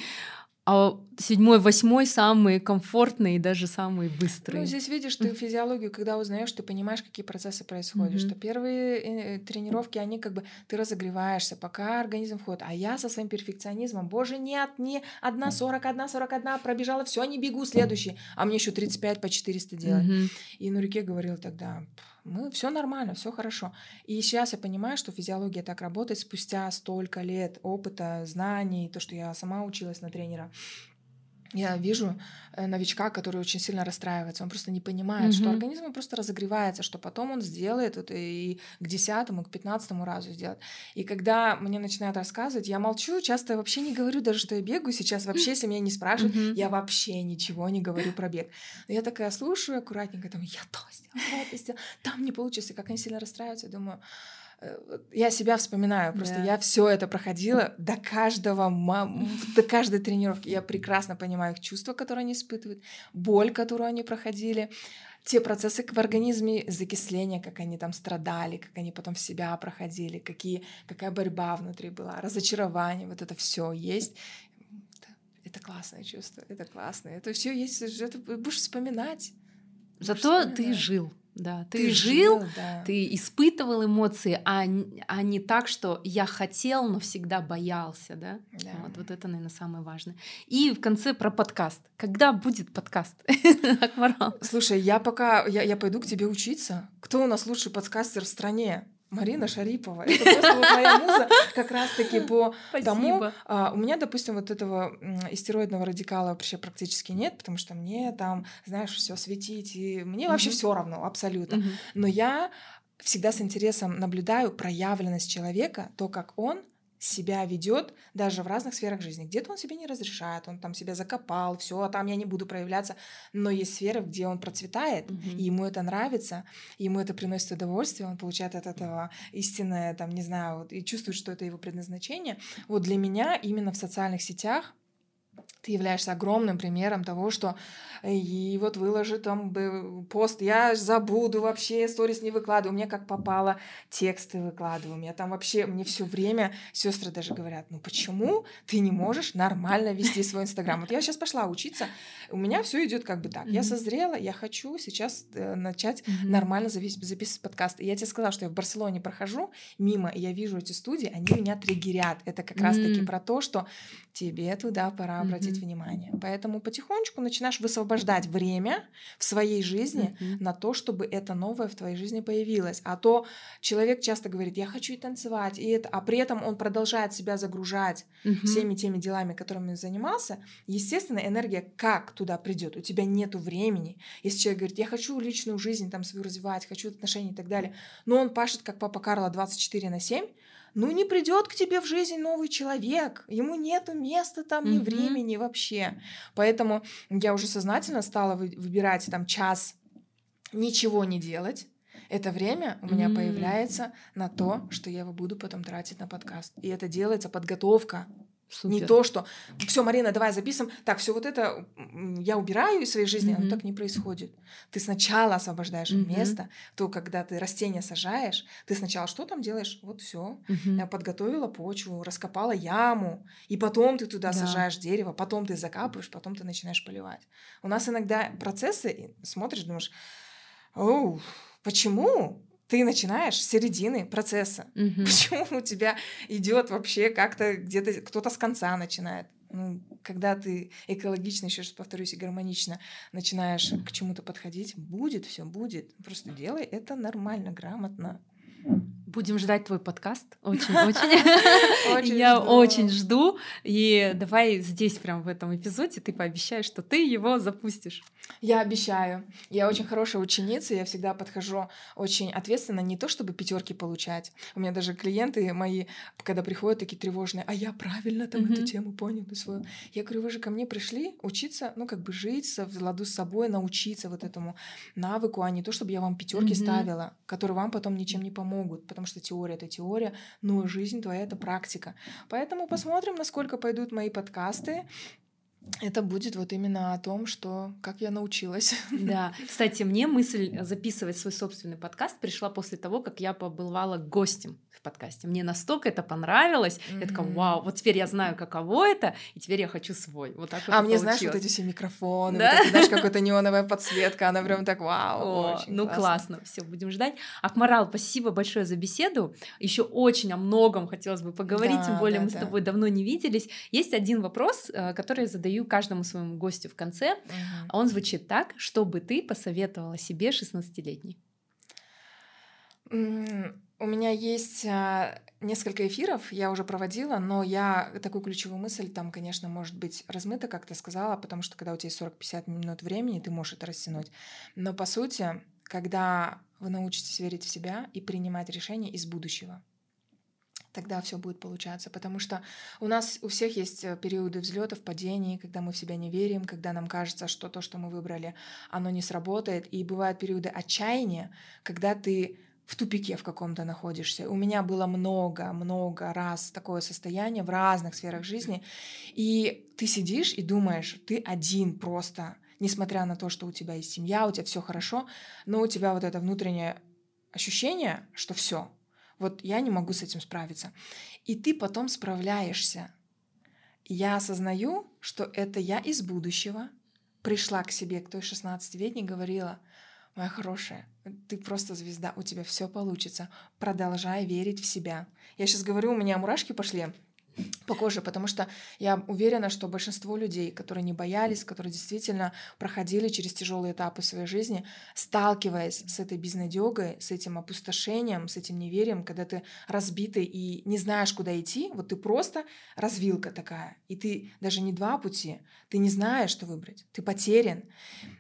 А седьмой, восьмой самые комфортные и даже самые быстрые.
Ну, здесь видишь ты физиологию, когда узнаешь, ты понимаешь, какие процессы происходят. Mm-hmm. Что первые э, тренировки, они как бы ты разогреваешься, пока организм входит. А я со своим перфекционизмом, боже, нет, не одна сорок, одна сорок одна, пробежала, все, не бегу, следующий. А мне еще 35 по 400 делать. Mm-hmm. И Нурике говорил тогда, мы все нормально, все хорошо. И сейчас я понимаю, что физиология так работает спустя столько лет опыта, знаний, то, что я сама училась на тренера я вижу э, новичка, который очень сильно расстраивается. Он просто не понимает, mm-hmm. что организм просто разогревается, что потом он сделает это и к десятому, к пятнадцатому разу сделает. И когда мне начинают рассказывать, я молчу, часто вообще не говорю даже, что я бегаю сейчас. Вообще, если меня не спрашивают, mm-hmm. я вообще ничего не говорю про бег. Но я такая слушаю аккуратненько, там, я то сделала, это сделала, там не получится. И как они сильно расстраиваются, я думаю, я себя вспоминаю, просто да. я все это проходила до каждого, до каждой тренировки. Я прекрасно понимаю их чувства, которые они испытывают, боль, которую они проходили, те процессы в организме закисления, как они там страдали, как они потом в себя проходили, какие, какая борьба внутри была, разочарование, вот это все есть. Это, это классное чувство, это классно. Это все есть, это будешь вспоминать.
Зато ты жил. Да, ты, ты жил, жил да. ты испытывал эмоции, а, а не так, что я хотел, но всегда боялся, да? да. Вот, вот это, наверное, самое важное. И в конце про подкаст. Когда будет подкаст?
Акварал. Слушай, я пока я, я пойду к тебе учиться. Кто у нас лучший подкастер в стране? Марина Шарипова. Это просто вот моя муза как раз-таки по Спасибо. тому... А, у меня, допустим, вот этого истероидного радикала вообще практически нет, потому что мне там, знаешь, все светить, и мне вообще все равно, абсолютно. Но я всегда с интересом наблюдаю проявленность человека, то, как он себя ведет даже в разных сферах жизни. Где-то он себе не разрешает, он там себя закопал, все, а там я не буду проявляться. Но есть сферы, где он процветает, mm-hmm. и ему это нравится, ему это приносит удовольствие, он получает от этого истинное, там, не знаю, вот, и чувствует, что это его предназначение. Вот для меня именно в социальных сетях ты являешься огромным примером того, что и вот выложи там пост, я забуду вообще, сторис не выкладываю, меня как попало тексты выкладываю, у меня там вообще, мне все время сестры даже говорят, ну почему ты не можешь нормально вести свой инстаграм? Вот я сейчас пошла учиться, у меня все идет как бы так, я созрела, я хочу сейчас э, начать нормально записывать подкаст. И я тебе сказала, что я в Барселоне прохожу мимо, и я вижу эти студии, они меня триггерят. Это как раз-таки про то, что тебе туда пора обратить mm-hmm. внимание. Поэтому потихонечку начинаешь высвобождать время в своей жизни mm-hmm. на то, чтобы это новое в твоей жизни появилось. А то человек часто говорит, я хочу и танцевать, и это, а при этом он продолжает себя загружать mm-hmm. всеми теми делами, которыми он занимался. Естественно, энергия как туда придет? У тебя нету времени. Если человек говорит, я хочу личную жизнь там свою развивать, хочу отношения и так далее, но он пашет, как папа Карла, 24 на 7, ну не придет к тебе в жизнь новый человек, ему нету места там, ни mm-hmm. времени вообще. Поэтому я уже сознательно стала выбирать там час ничего не делать. Это время у меня mm-hmm. появляется на то, что я его буду потом тратить на подкаст. И это делается подготовка Супер. Не то, что все, Марина, давай записываем. Так, все вот это я убираю из своей жизни, mm-hmm. оно так не происходит. Ты сначала освобождаешь mm-hmm. место, то когда ты растение сажаешь, ты сначала что там делаешь? Вот все. Mm-hmm. Я подготовила почву, раскопала яму, и потом ты туда да. сажаешь дерево, потом ты закапываешь, потом ты начинаешь поливать. У нас иногда процессы, смотришь, думаешь, оу, почему? Ты начинаешь с середины процесса. Угу. Почему у тебя идет вообще как-то где-то кто-то с конца начинает? Ну, когда ты экологично, еще раз повторюсь, и гармонично начинаешь к чему-то подходить, будет все, будет. Просто делай это нормально, грамотно.
Будем ждать твой подкаст. Очень-очень. Я очень жду. И давай здесь, прям в этом эпизоде, ты пообещаешь, что ты его запустишь.
Я обещаю. Я очень хорошая ученица, я всегда подхожу очень ответственно, не то чтобы пятерки получать. У меня даже клиенты мои, когда приходят такие тревожные, а я правильно там эту тему понял свою. Я говорю, вы же ко мне пришли учиться, ну как бы жить в ладу с собой, научиться вот этому навыку, а не то, чтобы я вам пятерки ставила, которые вам потом ничем не помогут потому что теория — это теория, но жизнь твоя — это практика. Поэтому посмотрим, насколько пойдут мои подкасты. Это будет вот именно о том, что как я научилась.
Да. Кстати, мне мысль записывать свой собственный подкаст пришла после того, как я побывала гостем в подкасте. Мне настолько это понравилось. Mm-hmm. Я такая, вау, вот теперь я знаю, каково это, и теперь я хочу свой. Вот так вот
А мне, получилось. знаешь, вот эти все микрофоны, да? вот эти, знаешь, какая-то неоновая подсветка, она прям так, вау, О,
очень Ну, классно. классно. Все, будем ждать. Акмарал, спасибо большое за беседу. Еще очень о многом хотелось бы поговорить, да, тем более да, мы да. с тобой давно не виделись. Есть один вопрос, э, который я задаю каждому своему гостю в конце. Mm-hmm. Он звучит так, что бы ты посоветовала себе 16-летней?
У меня есть а, несколько эфиров, я уже проводила, но я такую ключевую мысль там, конечно, может быть размыта, как ты сказала, потому что когда у тебя есть 40-50 минут времени, ты можешь это растянуть. Но по сути, когда вы научитесь верить в себя и принимать решения из будущего, тогда все будет получаться. Потому что у нас у всех есть э, периоды взлетов, падений, когда мы в себя не верим, когда нам кажется, что то, что мы выбрали, оно не сработает. И бывают периоды отчаяния, когда ты в тупике в каком-то находишься. У меня было много-много раз такое состояние в разных сферах жизни. И ты сидишь и думаешь, ты один просто, несмотря на то, что у тебя есть семья, у тебя все хорошо, но у тебя вот это внутреннее ощущение, что все, вот я не могу с этим справиться. И ты потом справляешься. Я осознаю, что это я из будущего пришла к себе, к той 16-летней, говорила, моя хорошая, ты просто звезда, у тебя все получится. Продолжай верить в себя. Я сейчас говорю, у меня мурашки пошли по коже, потому что я уверена, что большинство людей, которые не боялись, которые действительно проходили через тяжелые этапы своей жизни, сталкиваясь с этой безнадегой, с этим опустошением, с этим неверием, когда ты разбитый и не знаешь, куда идти, вот ты просто развилка такая, и ты даже не два пути, ты не знаешь, что выбрать, ты потерян.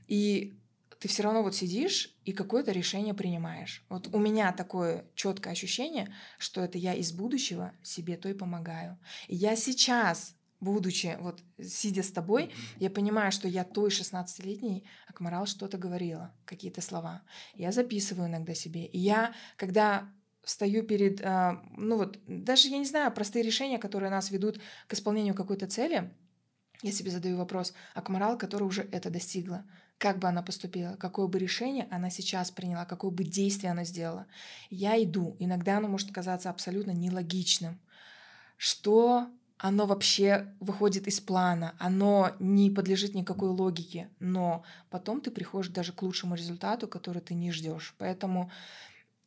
И ты все равно вот сидишь и какое-то решение принимаешь. Вот у меня такое четкое ощущение, что это я из будущего себе то и помогаю. И я сейчас будучи, вот сидя с тобой, я понимаю, что я той 16-летней Акмарал что-то говорила, какие-то слова. Я записываю иногда себе. И я, когда встаю перед, а, ну вот, даже, я не знаю, простые решения, которые нас ведут к исполнению какой-то цели, я себе задаю вопрос, Акмарал, которая уже это достигла, как бы она поступила, какое бы решение она сейчас приняла, какое бы действие она сделала. Я иду. Иногда оно может казаться абсолютно нелогичным. Что оно вообще выходит из плана, оно не подлежит никакой логике, но потом ты приходишь даже к лучшему результату, который ты не ждешь. Поэтому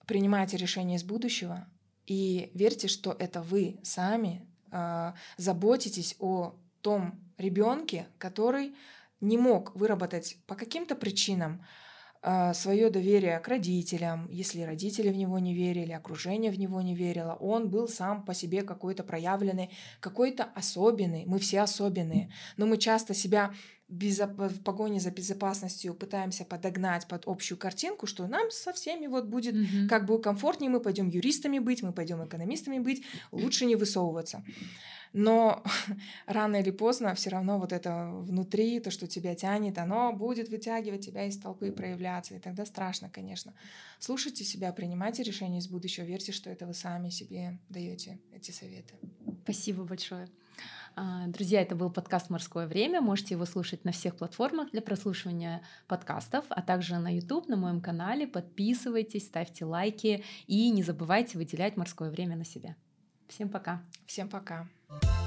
принимайте решение из будущего и верьте, что это вы сами э, заботитесь о том ребенке, который не мог выработать по каким-то причинам а, свое доверие к родителям, если родители в него не верили, окружение в него не верило, он был сам по себе какой-то проявленный, какой-то особенный. Мы все особенные, но мы часто себя в погоне за безопасностью пытаемся подогнать под общую картинку, что нам со всеми вот будет mm-hmm. как бы комфортнее, мы пойдем юристами быть, мы пойдем экономистами быть, лучше не высовываться. Но рано или поздно все равно вот это внутри, то, что тебя тянет, оно будет вытягивать тебя из толпы и проявляться. И тогда страшно, конечно. Слушайте себя, принимайте решения из будущего, верьте, что это вы сами себе даете эти советы.
Спасибо большое. А, друзья, это был подкаст «Морское время». Можете его слушать на всех платформах для прослушивания подкастов, а также на YouTube, на моем канале. Подписывайтесь, ставьте лайки и не забывайте выделять морское время на себя. Всем пока.
Всем пока. Bye.